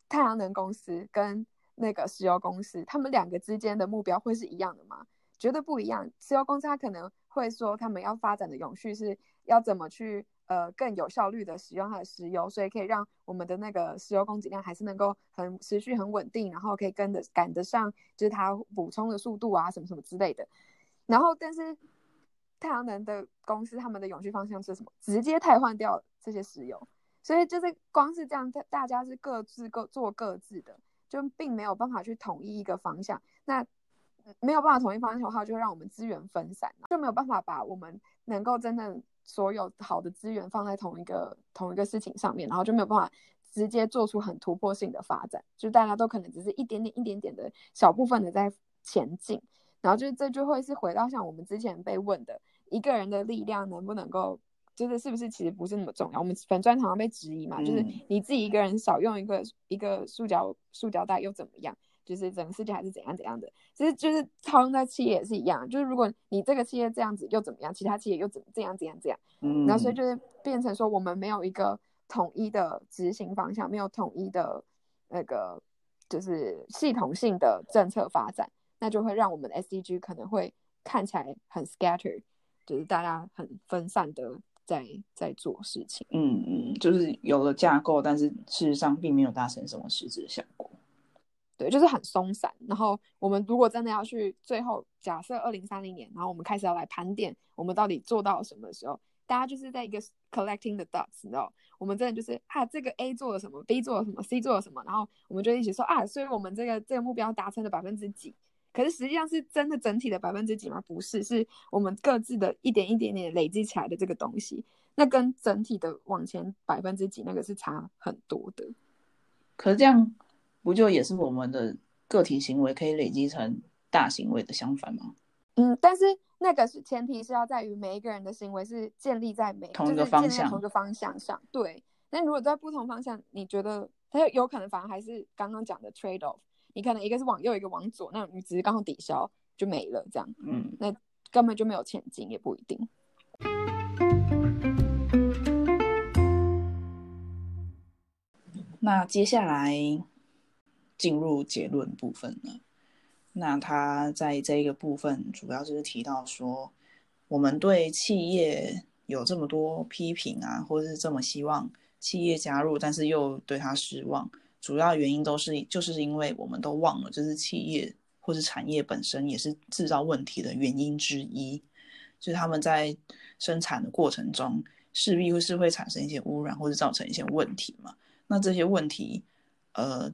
太阳能公司跟那个石油公司，他们两个之间的目标会是一样的吗？绝对不一样。石油公司它可能会说，他们要发展的永续是要怎么去呃更有效率的使用它的石油，所以可以让我们的那个石油供给量还是能够很持续很稳定，然后可以跟得赶得上就是它补充的速度啊什么什么之类的。然后，但是太阳能的公司他们的永续方向是什么？直接替换掉这些石油。所以就是光是这样，大大家是各自各做各自的，就并没有办法去统一一个方向。那没有办法统一方向的话，就让我们资源分散，就没有办法把我们能够真正所有好的资源放在同一个同一个事情上面，然后就没有办法直接做出很突破性的发展。就大家都可能只是一点点、一点点的小部分的在前进，然后就这就会是回到像我们之前被问的，一个人的力量能不能够。就是是不是其实不是那么重要？我们粉砖常常被质疑嘛，就是你自己一个人少用一个一个塑胶塑胶袋又怎么样？就是整个世界还是怎样怎样的？其实就是套用在企业也是一样，就是如果你这个企业这样子又怎么样？其他企业又怎么这样怎样怎样？嗯，然后所以就是变成说我们没有一个统一的执行方向，没有统一的那个就是系统性的政策发展，那就会让我们的 SDG 可能会看起来很 scatter，就是大家很分散的。在在做事情，嗯嗯，就是有了架构，但是事实上并没有达成什么实质的效果。对，就是很松散。然后我们如果真的要去最后假设二零三零年，然后我们开始要来盘点我们到底做到什么的时候，大家就是在一个 collecting the dots，你知道，我们真的就是啊，这个 A 做了什么，B 做了什么，C 做了什么，然后我们就一起说啊，所以我们这个这个目标达成了百分之几。可是实际上是真的整体的百分之几吗？不是，是我们各自的一点一点点累积起来的这个东西，那跟整体的往前百分之几那个是差很多的。可是这样不就也是我们的个体行为可以累积成大行为的相反吗？嗯，但是那个是前提是要在于每一个人的行为是建立在每同一个方向同一个方向上。对，那如果在不同方向，你觉得它有有可能反而还是刚刚讲的 trade off，你可能一个是往右，一个往左，那你只是刚好抵消就没了，这样嗯，那根本就没有前进，也不一定。那接下来进入结论部分了。那他在这一个部分主要就是提到说，我们对企业有这么多批评啊，或者是这么希望企业加入，但是又对他失望，主要原因都是就是因为我们都忘了，就是企业或是产业本身也是制造问题的原因之一，就是他们在生产的过程中势必会是会产生一些污染或者造成一些问题嘛。那这些问题，呃，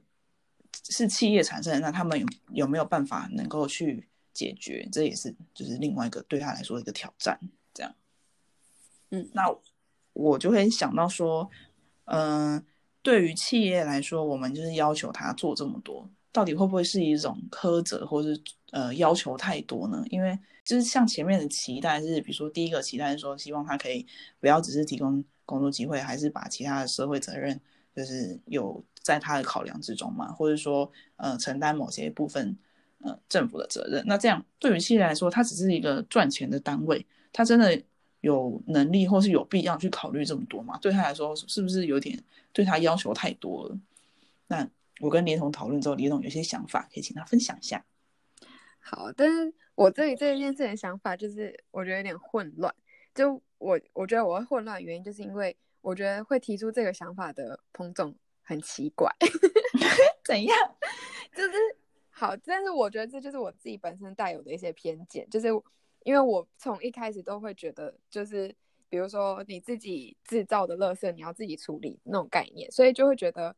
是企业产生的，那他们有有没有办法能够去解决？这也是就是另外一个对他来说的一个挑战。这样，嗯，那我就会想到说，嗯、对于企业来说，我们就是要求他做这么多，到底会不会是一种苛责，或是呃要求太多呢？因为就是像前面的期待是，比如说第一个期待是说，希望他可以不要只是提供工作机会，还是把其他的社会责任就是有在他的考量之中嘛，或者说呃承担某些部分呃政府的责任。那这样对于企业来说，它只是一个赚钱的单位，它真的有能力或是有必要去考虑这么多吗？对他来说，是不是有点对他要求太多了？那我跟李总讨论之后，李总有些想法，可以请他分享一下。好，但是我对于这件事的想法就是，我觉得有点混乱。就我，我觉得我会混乱原因，就是因为我觉得会提出这个想法的彭总很奇怪，怎样？就是好，但是我觉得这就是我自己本身带有的一些偏见，就是因为我从一开始都会觉得，就是比如说你自己制造的垃圾，你要自己处理那种概念，所以就会觉得，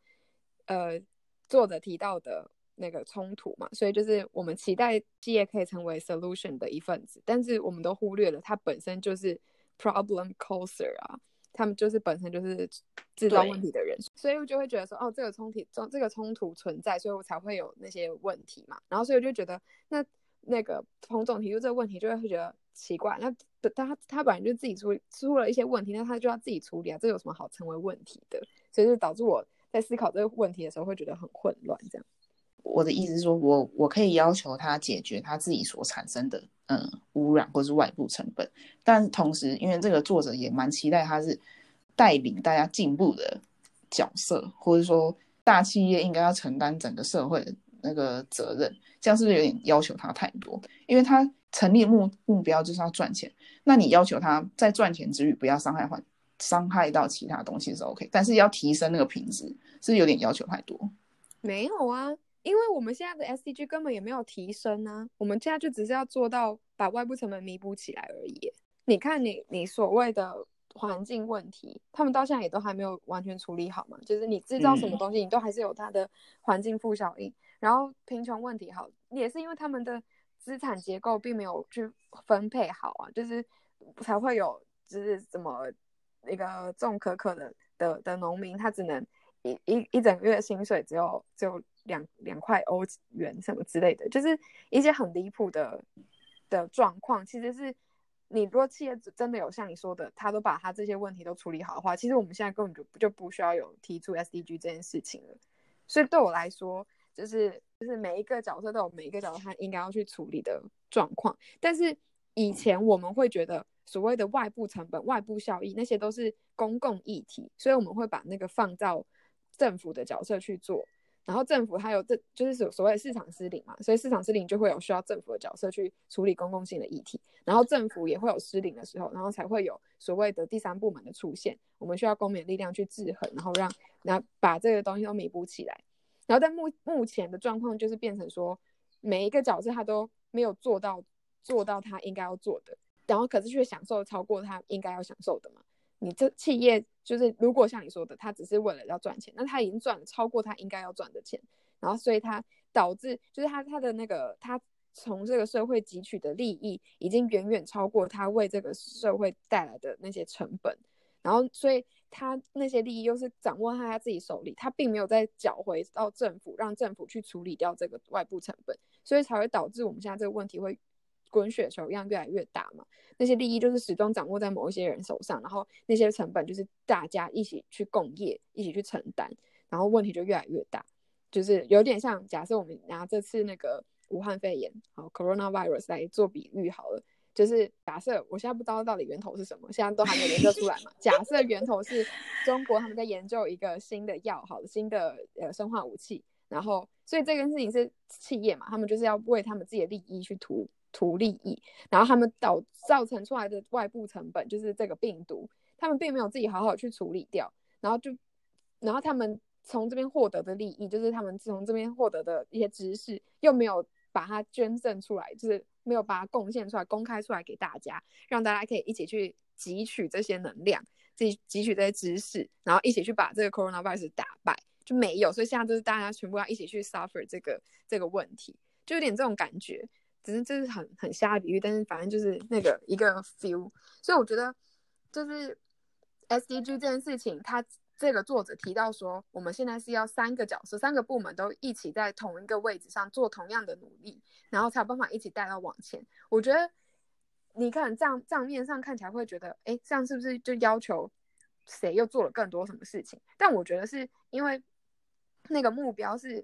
呃，作者提到的那个冲突嘛，所以就是我们期待企业可以成为 solution 的一份子，但是我们都忽略了它本身就是 problem causer 啊，他们就是本身就是制造问题的人，所以我就会觉得说，哦，这个冲突这这个冲突存在，所以我才会有那些问题嘛，然后所以我就觉得那那个彭总提出这个问题，就会觉得奇怪，那他他本来就自己出出了一些问题，那他就要自己处理啊，这有什么好成为问题的？所以就导致我在思考这个问题的时候会觉得很混乱，这样。我的意思是说，我我可以要求他解决他自己所产生的嗯污染或是外部成本，但同时，因为这个作者也蛮期待他是带领大家进步的角色，或者说大企业应该要承担整个社会的那个责任，这样是不是有点要求他太多？因为他成立目目标就是要赚钱，那你要求他在赚钱之余不要伤害环伤害到其他东西是 OK，但是要提升那个品质，是有点要求太多。没有啊，因为我们现在的 SDG 根本也没有提升啊，我们现在就只是要做到把外部成本弥补起来而已。你看你你所谓的环境问题，他们到现在也都还没有完全处理好嘛，就是你制造什么东西，你都还是有它的环境负效应。然后贫穷问题好，也是因为他们的资产结构并没有去分配好啊，就是才会有就是怎么一个种可可的的的农民，他只能一一一整个月薪水只有只有两两块欧元什么之类的，就是一些很离谱的的状况。其实是你如果企业真的有像你说的，他都把他这些问题都处理好的话，其实我们现在根本就就不需要有提出 SDG 这件事情了。所以对我来说，就是就是每一个角色都有每一个角色他应该要去处理的状况。但是以前我们会觉得所谓的外部成本、外部效益那些都是公共议题，所以我们会把那个放到政府的角色去做。然后政府它有这就是所所谓的市场失灵嘛，所以市场失灵就会有需要政府的角色去处理公共性的议题，然后政府也会有失灵的时候，然后才会有所谓的第三部门的出现，我们需要公民力量去制衡，然后让然后把这个东西都弥补起来。然后在目目前的状况就是变成说，每一个角色他都没有做到做到他应该要做的，然后可是却享受超过他应该要享受的嘛。你这企业就是，如果像你说的，他只是为了要赚钱，那他已经赚了超过他应该要赚的钱，然后所以他导致就是他他的那个他从这个社会汲取的利益，已经远远超过他为这个社会带来的那些成本，然后所以他那些利益又是掌握在他自己手里，他并没有再缴回到政府，让政府去处理掉这个外部成本，所以才会导致我们现在这个问题会滚雪球一样越来越大嘛。那些利益就是始终掌握在某一些人手上，然后那些成本就是大家一起去共业，一起去承担，然后问题就越来越大。就是有点像假设我们拿这次那个武汉肺炎好 coronavirus 来做比喻好了。就是假设我现在不知道到底源头是什么，现在都还没研究出来嘛。假设源头是中国，他们在研究一个新的药，好的新的呃生化武器，然后所以这件事情是企业嘛，他们就是要为他们自己的利益去图图利益，然后他们导造成出来的外部成本就是这个病毒，他们并没有自己好好去处理掉，然后就然后他们从这边获得的利益，就是他们从这边获得的一些知识，又没有把它捐赠出来，就是。没有把它贡献出来、公开出来给大家，让大家可以一起去汲取这些能量，自己汲取这些知识，然后一起去把这个 coronavirus 打败，就没有。所以现在就是大家全部要一起去 suffer 这个这个问题，就有点这种感觉。只是这是很很瞎比喻，但是反正就是那个一个 feel。所以我觉得就是 SDG 这件事情，它。这个作者提到说，我们现在是要三个角色、三个部门都一起在同一个位置上做同样的努力，然后才有办法一起带到往前。我觉得你看账账面上看起来会觉得，哎，这样是不是就要求谁又做了更多什么事情？但我觉得是因为那个目标是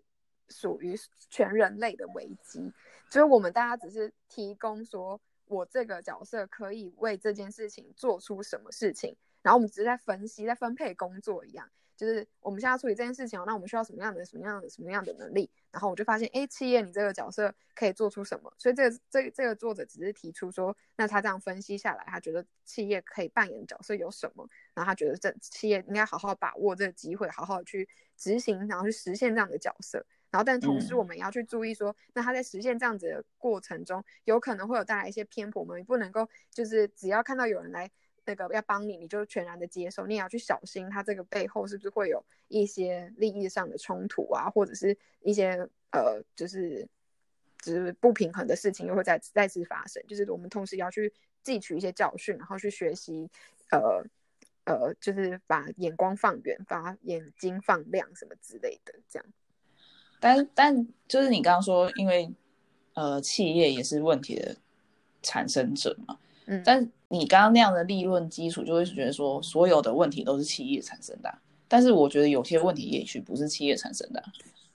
属于全人类的危机，就是我们大家只是提供说，我这个角色可以为这件事情做出什么事情。然后我们只是在分析、在分配工作一样，就是我们现在处理这件事情，那我们需要什么样的、什么样的、什么样的能力？然后我就发现，哎，企业你这个角色可以做出什么？所以这个、这、这个作者只是提出说，那他这样分析下来，他觉得企业可以扮演的角色有什么？然后他觉得这企业应该好好把握这个机会，好好去执行，然后去实现这样的角色。然后，但同时我们也要去注意说，那他在实现这样子的过程中，有可能会有带来一些偏颇，我们不能够就是只要看到有人来。那个要帮你，你就全然的接受，你也要去小心，他这个背后是不是会有一些利益上的冲突啊，或者是一些呃，就是就是不平衡的事情又会再再次发生。就是我们同时要去汲取一些教训，然后去学习，呃呃，就是把眼光放远，把眼睛放亮什么之类的，这样。但但就是你刚刚说，因为呃，企业也是问题的产生者嘛。嗯，但你刚刚那样的立论基础，就会觉得说所有的问题都是企业产生的。但是我觉得有些问题也许不是企业产生的。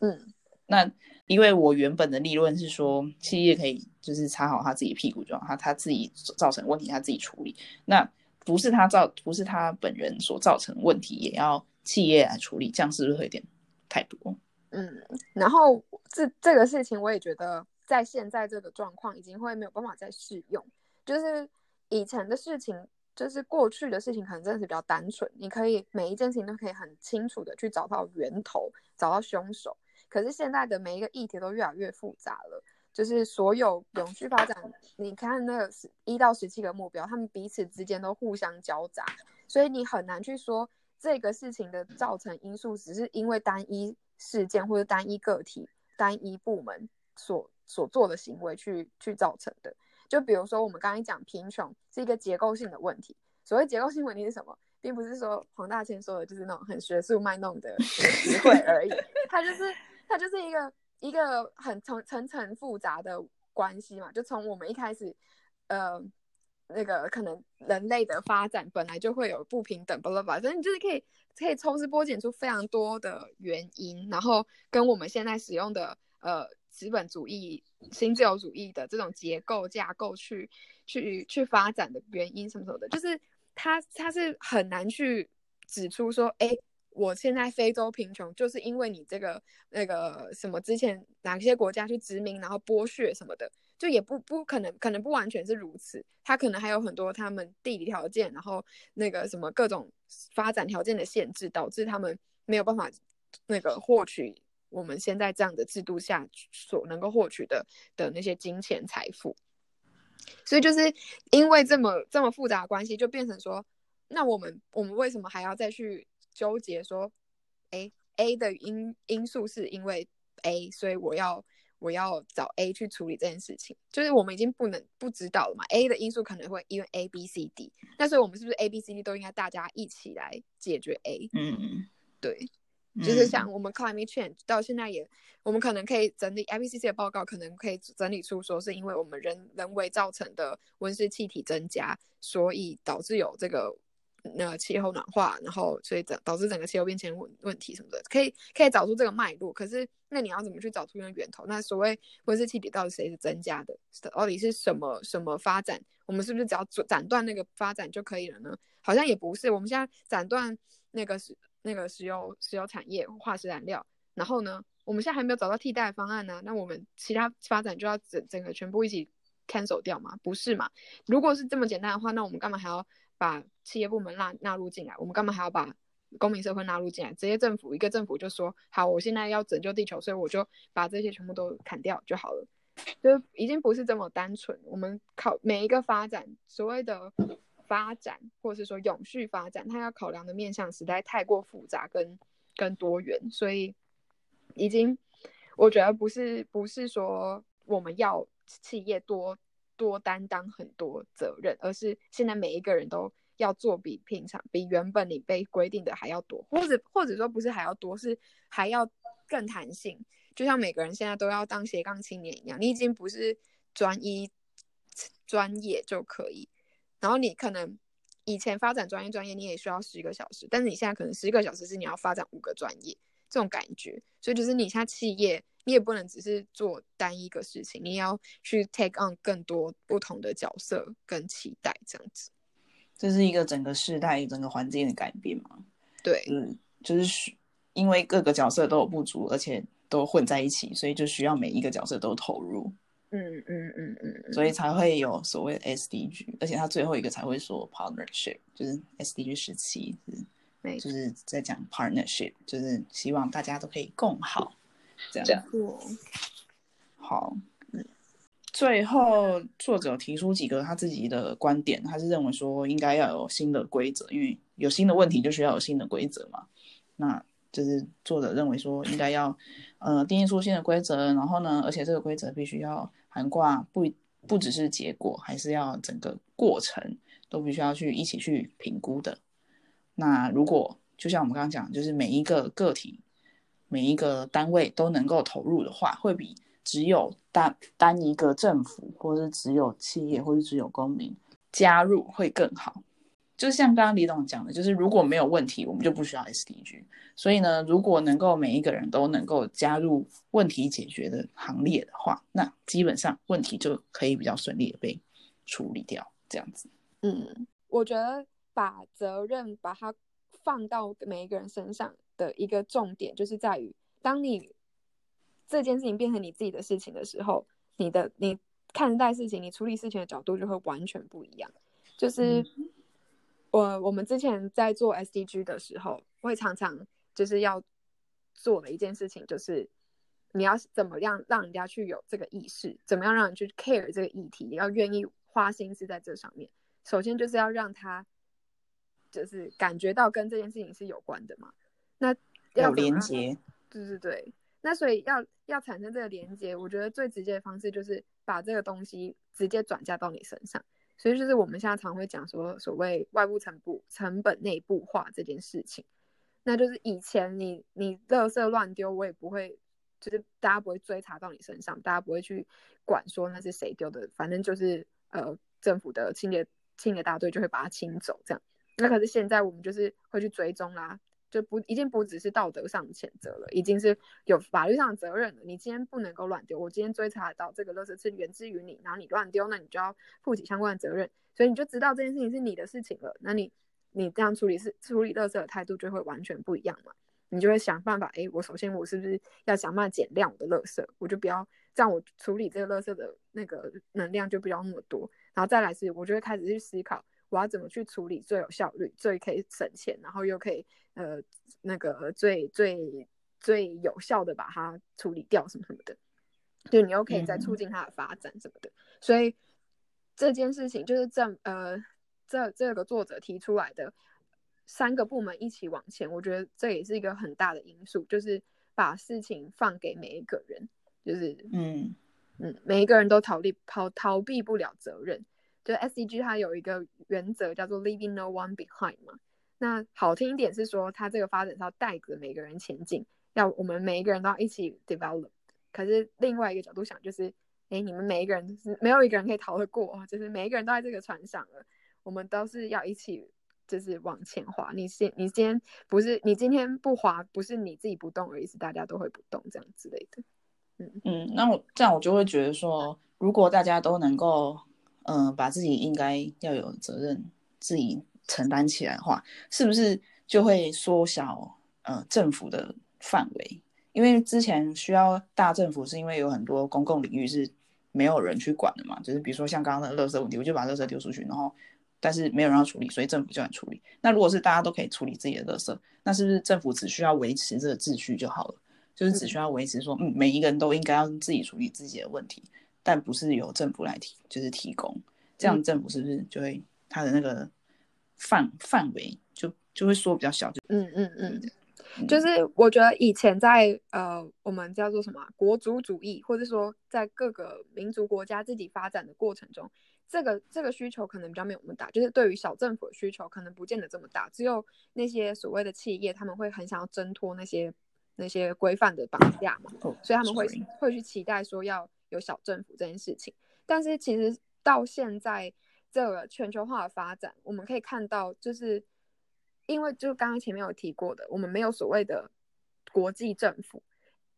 嗯，那因为我原本的立论是说，企业可以就是擦好他自己屁股就好，他他自己造成问题他自己处理。那不是他造，不是他本人所造成问题，也要企业来处理，这样是不是会有点太多？嗯，然后这这个事情我也觉得，在现在这个状况已经会没有办法再适用，就是。以前的事情就是过去的事情，可能真的是比较单纯，你可以每一件事情都可以很清楚的去找到源头，找到凶手。可是现在的每一个议题都越来越复杂了，就是所有永续发展，你看那个十一到十七个目标，他们彼此之间都互相交杂，所以你很难去说这个事情的造成因素只是因为单一事件或者单一个体、单一部门所所做的行为去去造成的。就比如说，我们刚刚讲贫穷是一个结构性的问题。所谓结构性问题是什么，并不是说黄大千说的就是那种很学术卖弄的 词汇而已。它就是它就是一个一个很层层层复杂的关系嘛。就从我们一开始，呃，那个可能人类的发展本来就会有不平等，巴拉巴拉，所以你就是可以可以抽丝剥茧出非常多的原因，然后跟我们现在使用的呃。资本主义、新自由主义的这种结构架构去去去发展的原因什么什么的，就是他他是很难去指出说，哎，我现在非洲贫穷，就是因为你这个那个什么之前哪些国家去殖民，然后剥削什么的，就也不不可能，可能不完全是如此，他可能还有很多他们地理条件，然后那个什么各种发展条件的限制，导致他们没有办法那个获取。我们现在这样的制度下所能够获取的的那些金钱财富，所以就是因为这么这么复杂的关系，就变成说，那我们我们为什么还要再去纠结说，哎，A 的因因素是因为 A，所以我要我要找 A 去处理这件事情，就是我们已经不能不知道了嘛？A 的因素可能会因为 A、B、C、D，那所以我们是不是 A、B、C、D 都应该大家一起来解决 A？嗯嗯，对。就是像我们 climate change 到现在也，我们可能可以整理 IPCC 的报告，可能可以整理出说是因为我们人人为造成的温室气体增加，所以导致有这个那气候暖化，然后所以导导致整个气候变迁问问题什么的，可以可以找出这个脉络。可是那你要怎么去找出那个源头？那所谓温室气体到底谁是增加的？到底是什么什么发展？我们是不是只要斩断那个发展就可以了呢？好像也不是，我们现在斩断那个是。那个石油石油产业化石燃料，然后呢，我们现在还没有找到替代方案呢，那我们其他发展就要整整个全部一起砍手掉吗？不是嘛？如果是这么简单的话，那我们干嘛还要把企业部门纳纳入进来？我们干嘛还要把公民社会纳入进来？直接政府一个政府就说好，我现在要拯救地球，所以我就把这些全部都砍掉就好了，就已经不是这么单纯。我们考每一个发展所谓的。发展，或者是说永续发展，它要考量的面向实在太过复杂跟跟多元，所以已经我觉得不是不是说我们要企业多多担当很多责任，而是现在每一个人都要做比平常比原本你被规定的还要多，或者或者说不是还要多，是还要更弹性。就像每个人现在都要当斜杠青年一样，你已经不是专一专业就可以。然后你可能以前发展专业专业，你也需要十个小时，但是你现在可能十个小时是你要发展五个专业，这种感觉。所以就是你现在企业，你也不能只是做单一个事情，你要去 take on 更多不同的角色跟期待，这样子。这是一个整个时代、整个环境的改变嘛？对，嗯，就是因为各个角色都有不足，而且都混在一起，所以就需要每一个角色都投入。嗯嗯嗯嗯，所以才会有所谓的 SDG，而且他最后一个才会说 partnership，就是 SDG 十七是，就是在讲 partnership，就是希望大家都可以共好，这样。好，嗯，最后作者提出几个他自己的观点，他是认为说应该要有新的规则，因为有新的问题就需要有新的规则嘛。那就是作者认为说应该要，呃，定义出新的规则，然后呢，而且这个规则必须要。含挂不不只是结果，还是要整个过程都必须要去一起去评估的。那如果就像我们刚刚讲，就是每一个个体、每一个单位都能够投入的话，会比只有单单一个政府，或是只有企业，或是只有公民加入会更好。就像刚刚李董讲的，就是如果没有问题，我们就不需要 SDG。所以呢，如果能够每一个人都能够加入问题解决的行列的话，那基本上问题就可以比较顺利的被处理掉。这样子，嗯，我觉得把责任把它放到每一个人身上的一个重点，就是在于当你这件事情变成你自己的事情的时候，你的你看待事情、你处理事情的角度就会完全不一样，就是。我我们之前在做 SDG 的时候，会常常就是要做的一件事情，就是你要怎么样让人家去有这个意识，怎么样让人去 care 这个议题，要愿意花心思在这上面。首先就是要让他就是感觉到跟这件事情是有关的嘛。那要连接，对对对。那所以要要产生这个连接，我觉得最直接的方式就是把这个东西直接转嫁到你身上。所以就是我们现在常会讲说，所谓外部成部成本内部化这件事情，那就是以前你你垃圾乱丢，我也不会，就是大家不会追查到你身上，大家不会去管说那是谁丢的，反正就是呃政府的清洁清洁大队就会把它清走这样。那可是现在我们就是会去追踪啦。就不已经不只是道德上的谴责了，已经是有法律上的责任了。你今天不能够乱丢，我今天追查到这个垃圾是源自于你，然后你乱丢，那你就要负起相关的责任。所以你就知道这件事情是你的事情了。那你你这样处理是处理垃圾的态度就会完全不一样嘛？你就会想办法，哎，我首先我是不是要想办法减量我的垃圾，我就不要这样，我处理这个垃圾的那个能量就不要那么多。然后再来是，我就会开始去思考。我要怎么去处理最有效率、最可以省钱，然后又可以呃那个最最最有效的把它处理掉什么什么的，就你又可以再促进它的发展什么的。所以这件事情就是这呃这这个作者提出来的三个部门一起往前，我觉得这也是一个很大的因素，就是把事情放给每一个人，就是嗯嗯每一个人都逃离逃逃避不了责任。就 SDG 它有一个原则叫做 leaving no one behind 嘛，那好听一点是说，它这个发展是要带着每个人前进，要我们每一个人都要一起 develop。可是另外一个角度想，就是哎，你们每一个人是没有一个人可以逃得过，就是每一个人都在这个船上了，我们都是要一起就是往前滑。你先，你今天不是你今天不滑，不是你自己不动而已，是大家都会不动这样之类的。嗯嗯，那我这样我就会觉得说，如果大家都能够嗯把自己应该要有责任自己承担起来的话，是不是就会缩小呃政府的范围？因为之前需要大政府，是因为有很多公共领域是没有人去管的嘛，就是比如说像刚刚的垃圾问题，我就把垃圾丢出去，然后但是没有人要处理，所以政府就来处理。那如果是大家都可以处理自己的垃圾，那是不是政府只需要维持这个秩序就好了？就是只需要维持说，嗯，每一个人都应该要自己处理自己的问题，但不是由政府来提，就是提供，这样政府是不是就会他的那个范范围就就会缩比较小？就嗯嗯嗯。就是我觉得以前在呃我们叫做什么国族主义，或者说在各个民族国家自己发展的过程中，这个这个需求可能比较没有那么大，就是对于小政府的需求可能不见得这么大，只有那些所谓的企业他们会很想要挣脱那些那些规范的绑架嘛，所以他们会会去期待说要有小政府这件事情。但是其实到现在这个全球化的发展，我们可以看到就是。因为就刚刚前面有提过的，我们没有所谓的国际政府，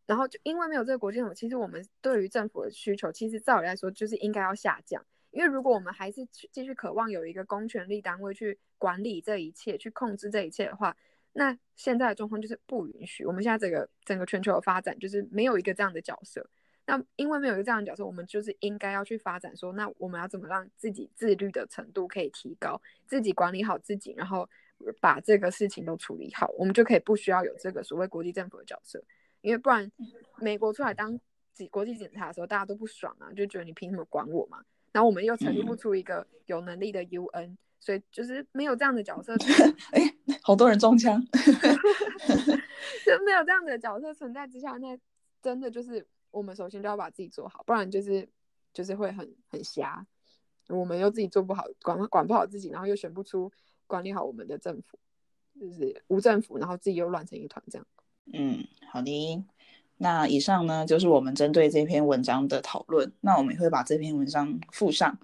然后就因为没有这个国际政府，其实我们对于政府的需求，其实照理来说就是应该要下降。因为如果我们还是继续渴望有一个公权力单位去管理这一切、去控制这一切的话，那现在的状况就是不允许。我们现在整个整个全球的发展就是没有一个这样的角色。那因为没有一个这样的角色，我们就是应该要去发展说，那我们要怎么让自己自律的程度可以提高，自己管理好自己，然后。把这个事情都处理好，我们就可以不需要有这个所谓国际政府的角色，因为不然美国出来当国际警察的时候，大家都不爽啊，就觉得你凭什么管我嘛？然后我们又成立不出一个有能力的 UN，所以就是没有这样的角色。哎，好多人中枪，就没有这样的角色存在之下，那真的就是我们首先就要把自己做好，不然就是就是会很很瞎。我们又自己做不好，管管不好自己，然后又选不出。管理好我们的政府，就是无政府，然后自己又乱成一团这样。嗯，好的。那以上呢就是我们针对这篇文章的讨论。那我们也会把这篇文章附上。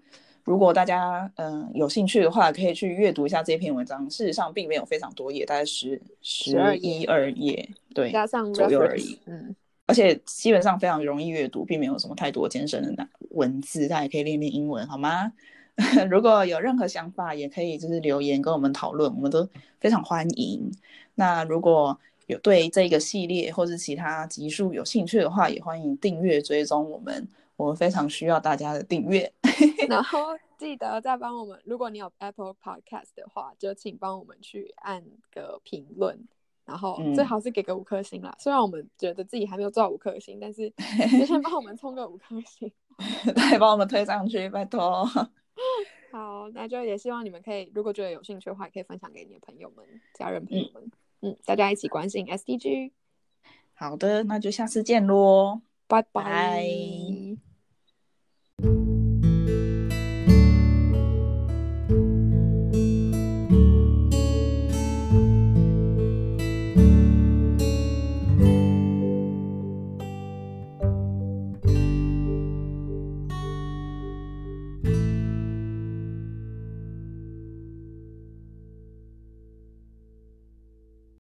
如果大家嗯有兴趣的话，可以去阅读一下这篇文章。事实上并没有非常多页，大概十十二一二页，对，加上左右而已。嗯，而且基本上非常容易阅读，并没有什么太多艰深的文字，大家也可以练练英文，好吗？如果有任何想法，也可以就是留言跟我们讨论，我们都非常欢迎。那如果有对这个系列或是其他集数有兴趣的话，也欢迎订阅追踪我们，我们非常需要大家的订阅。然后记得再帮我们，如果你有 Apple Podcast 的话，就请帮我们去按个评论，然后最好是给个五颗星啦。虽然我们觉得自己还没有做到五颗星，但是先帮我们冲个五颗星，对，帮我们推上去，拜托。好，那就也希望你们可以，如果觉得有兴趣的话，也可以分享给你的朋友们、家人朋友们，嗯，大家一起关心 SDG。好的，那就下次见喽，拜拜。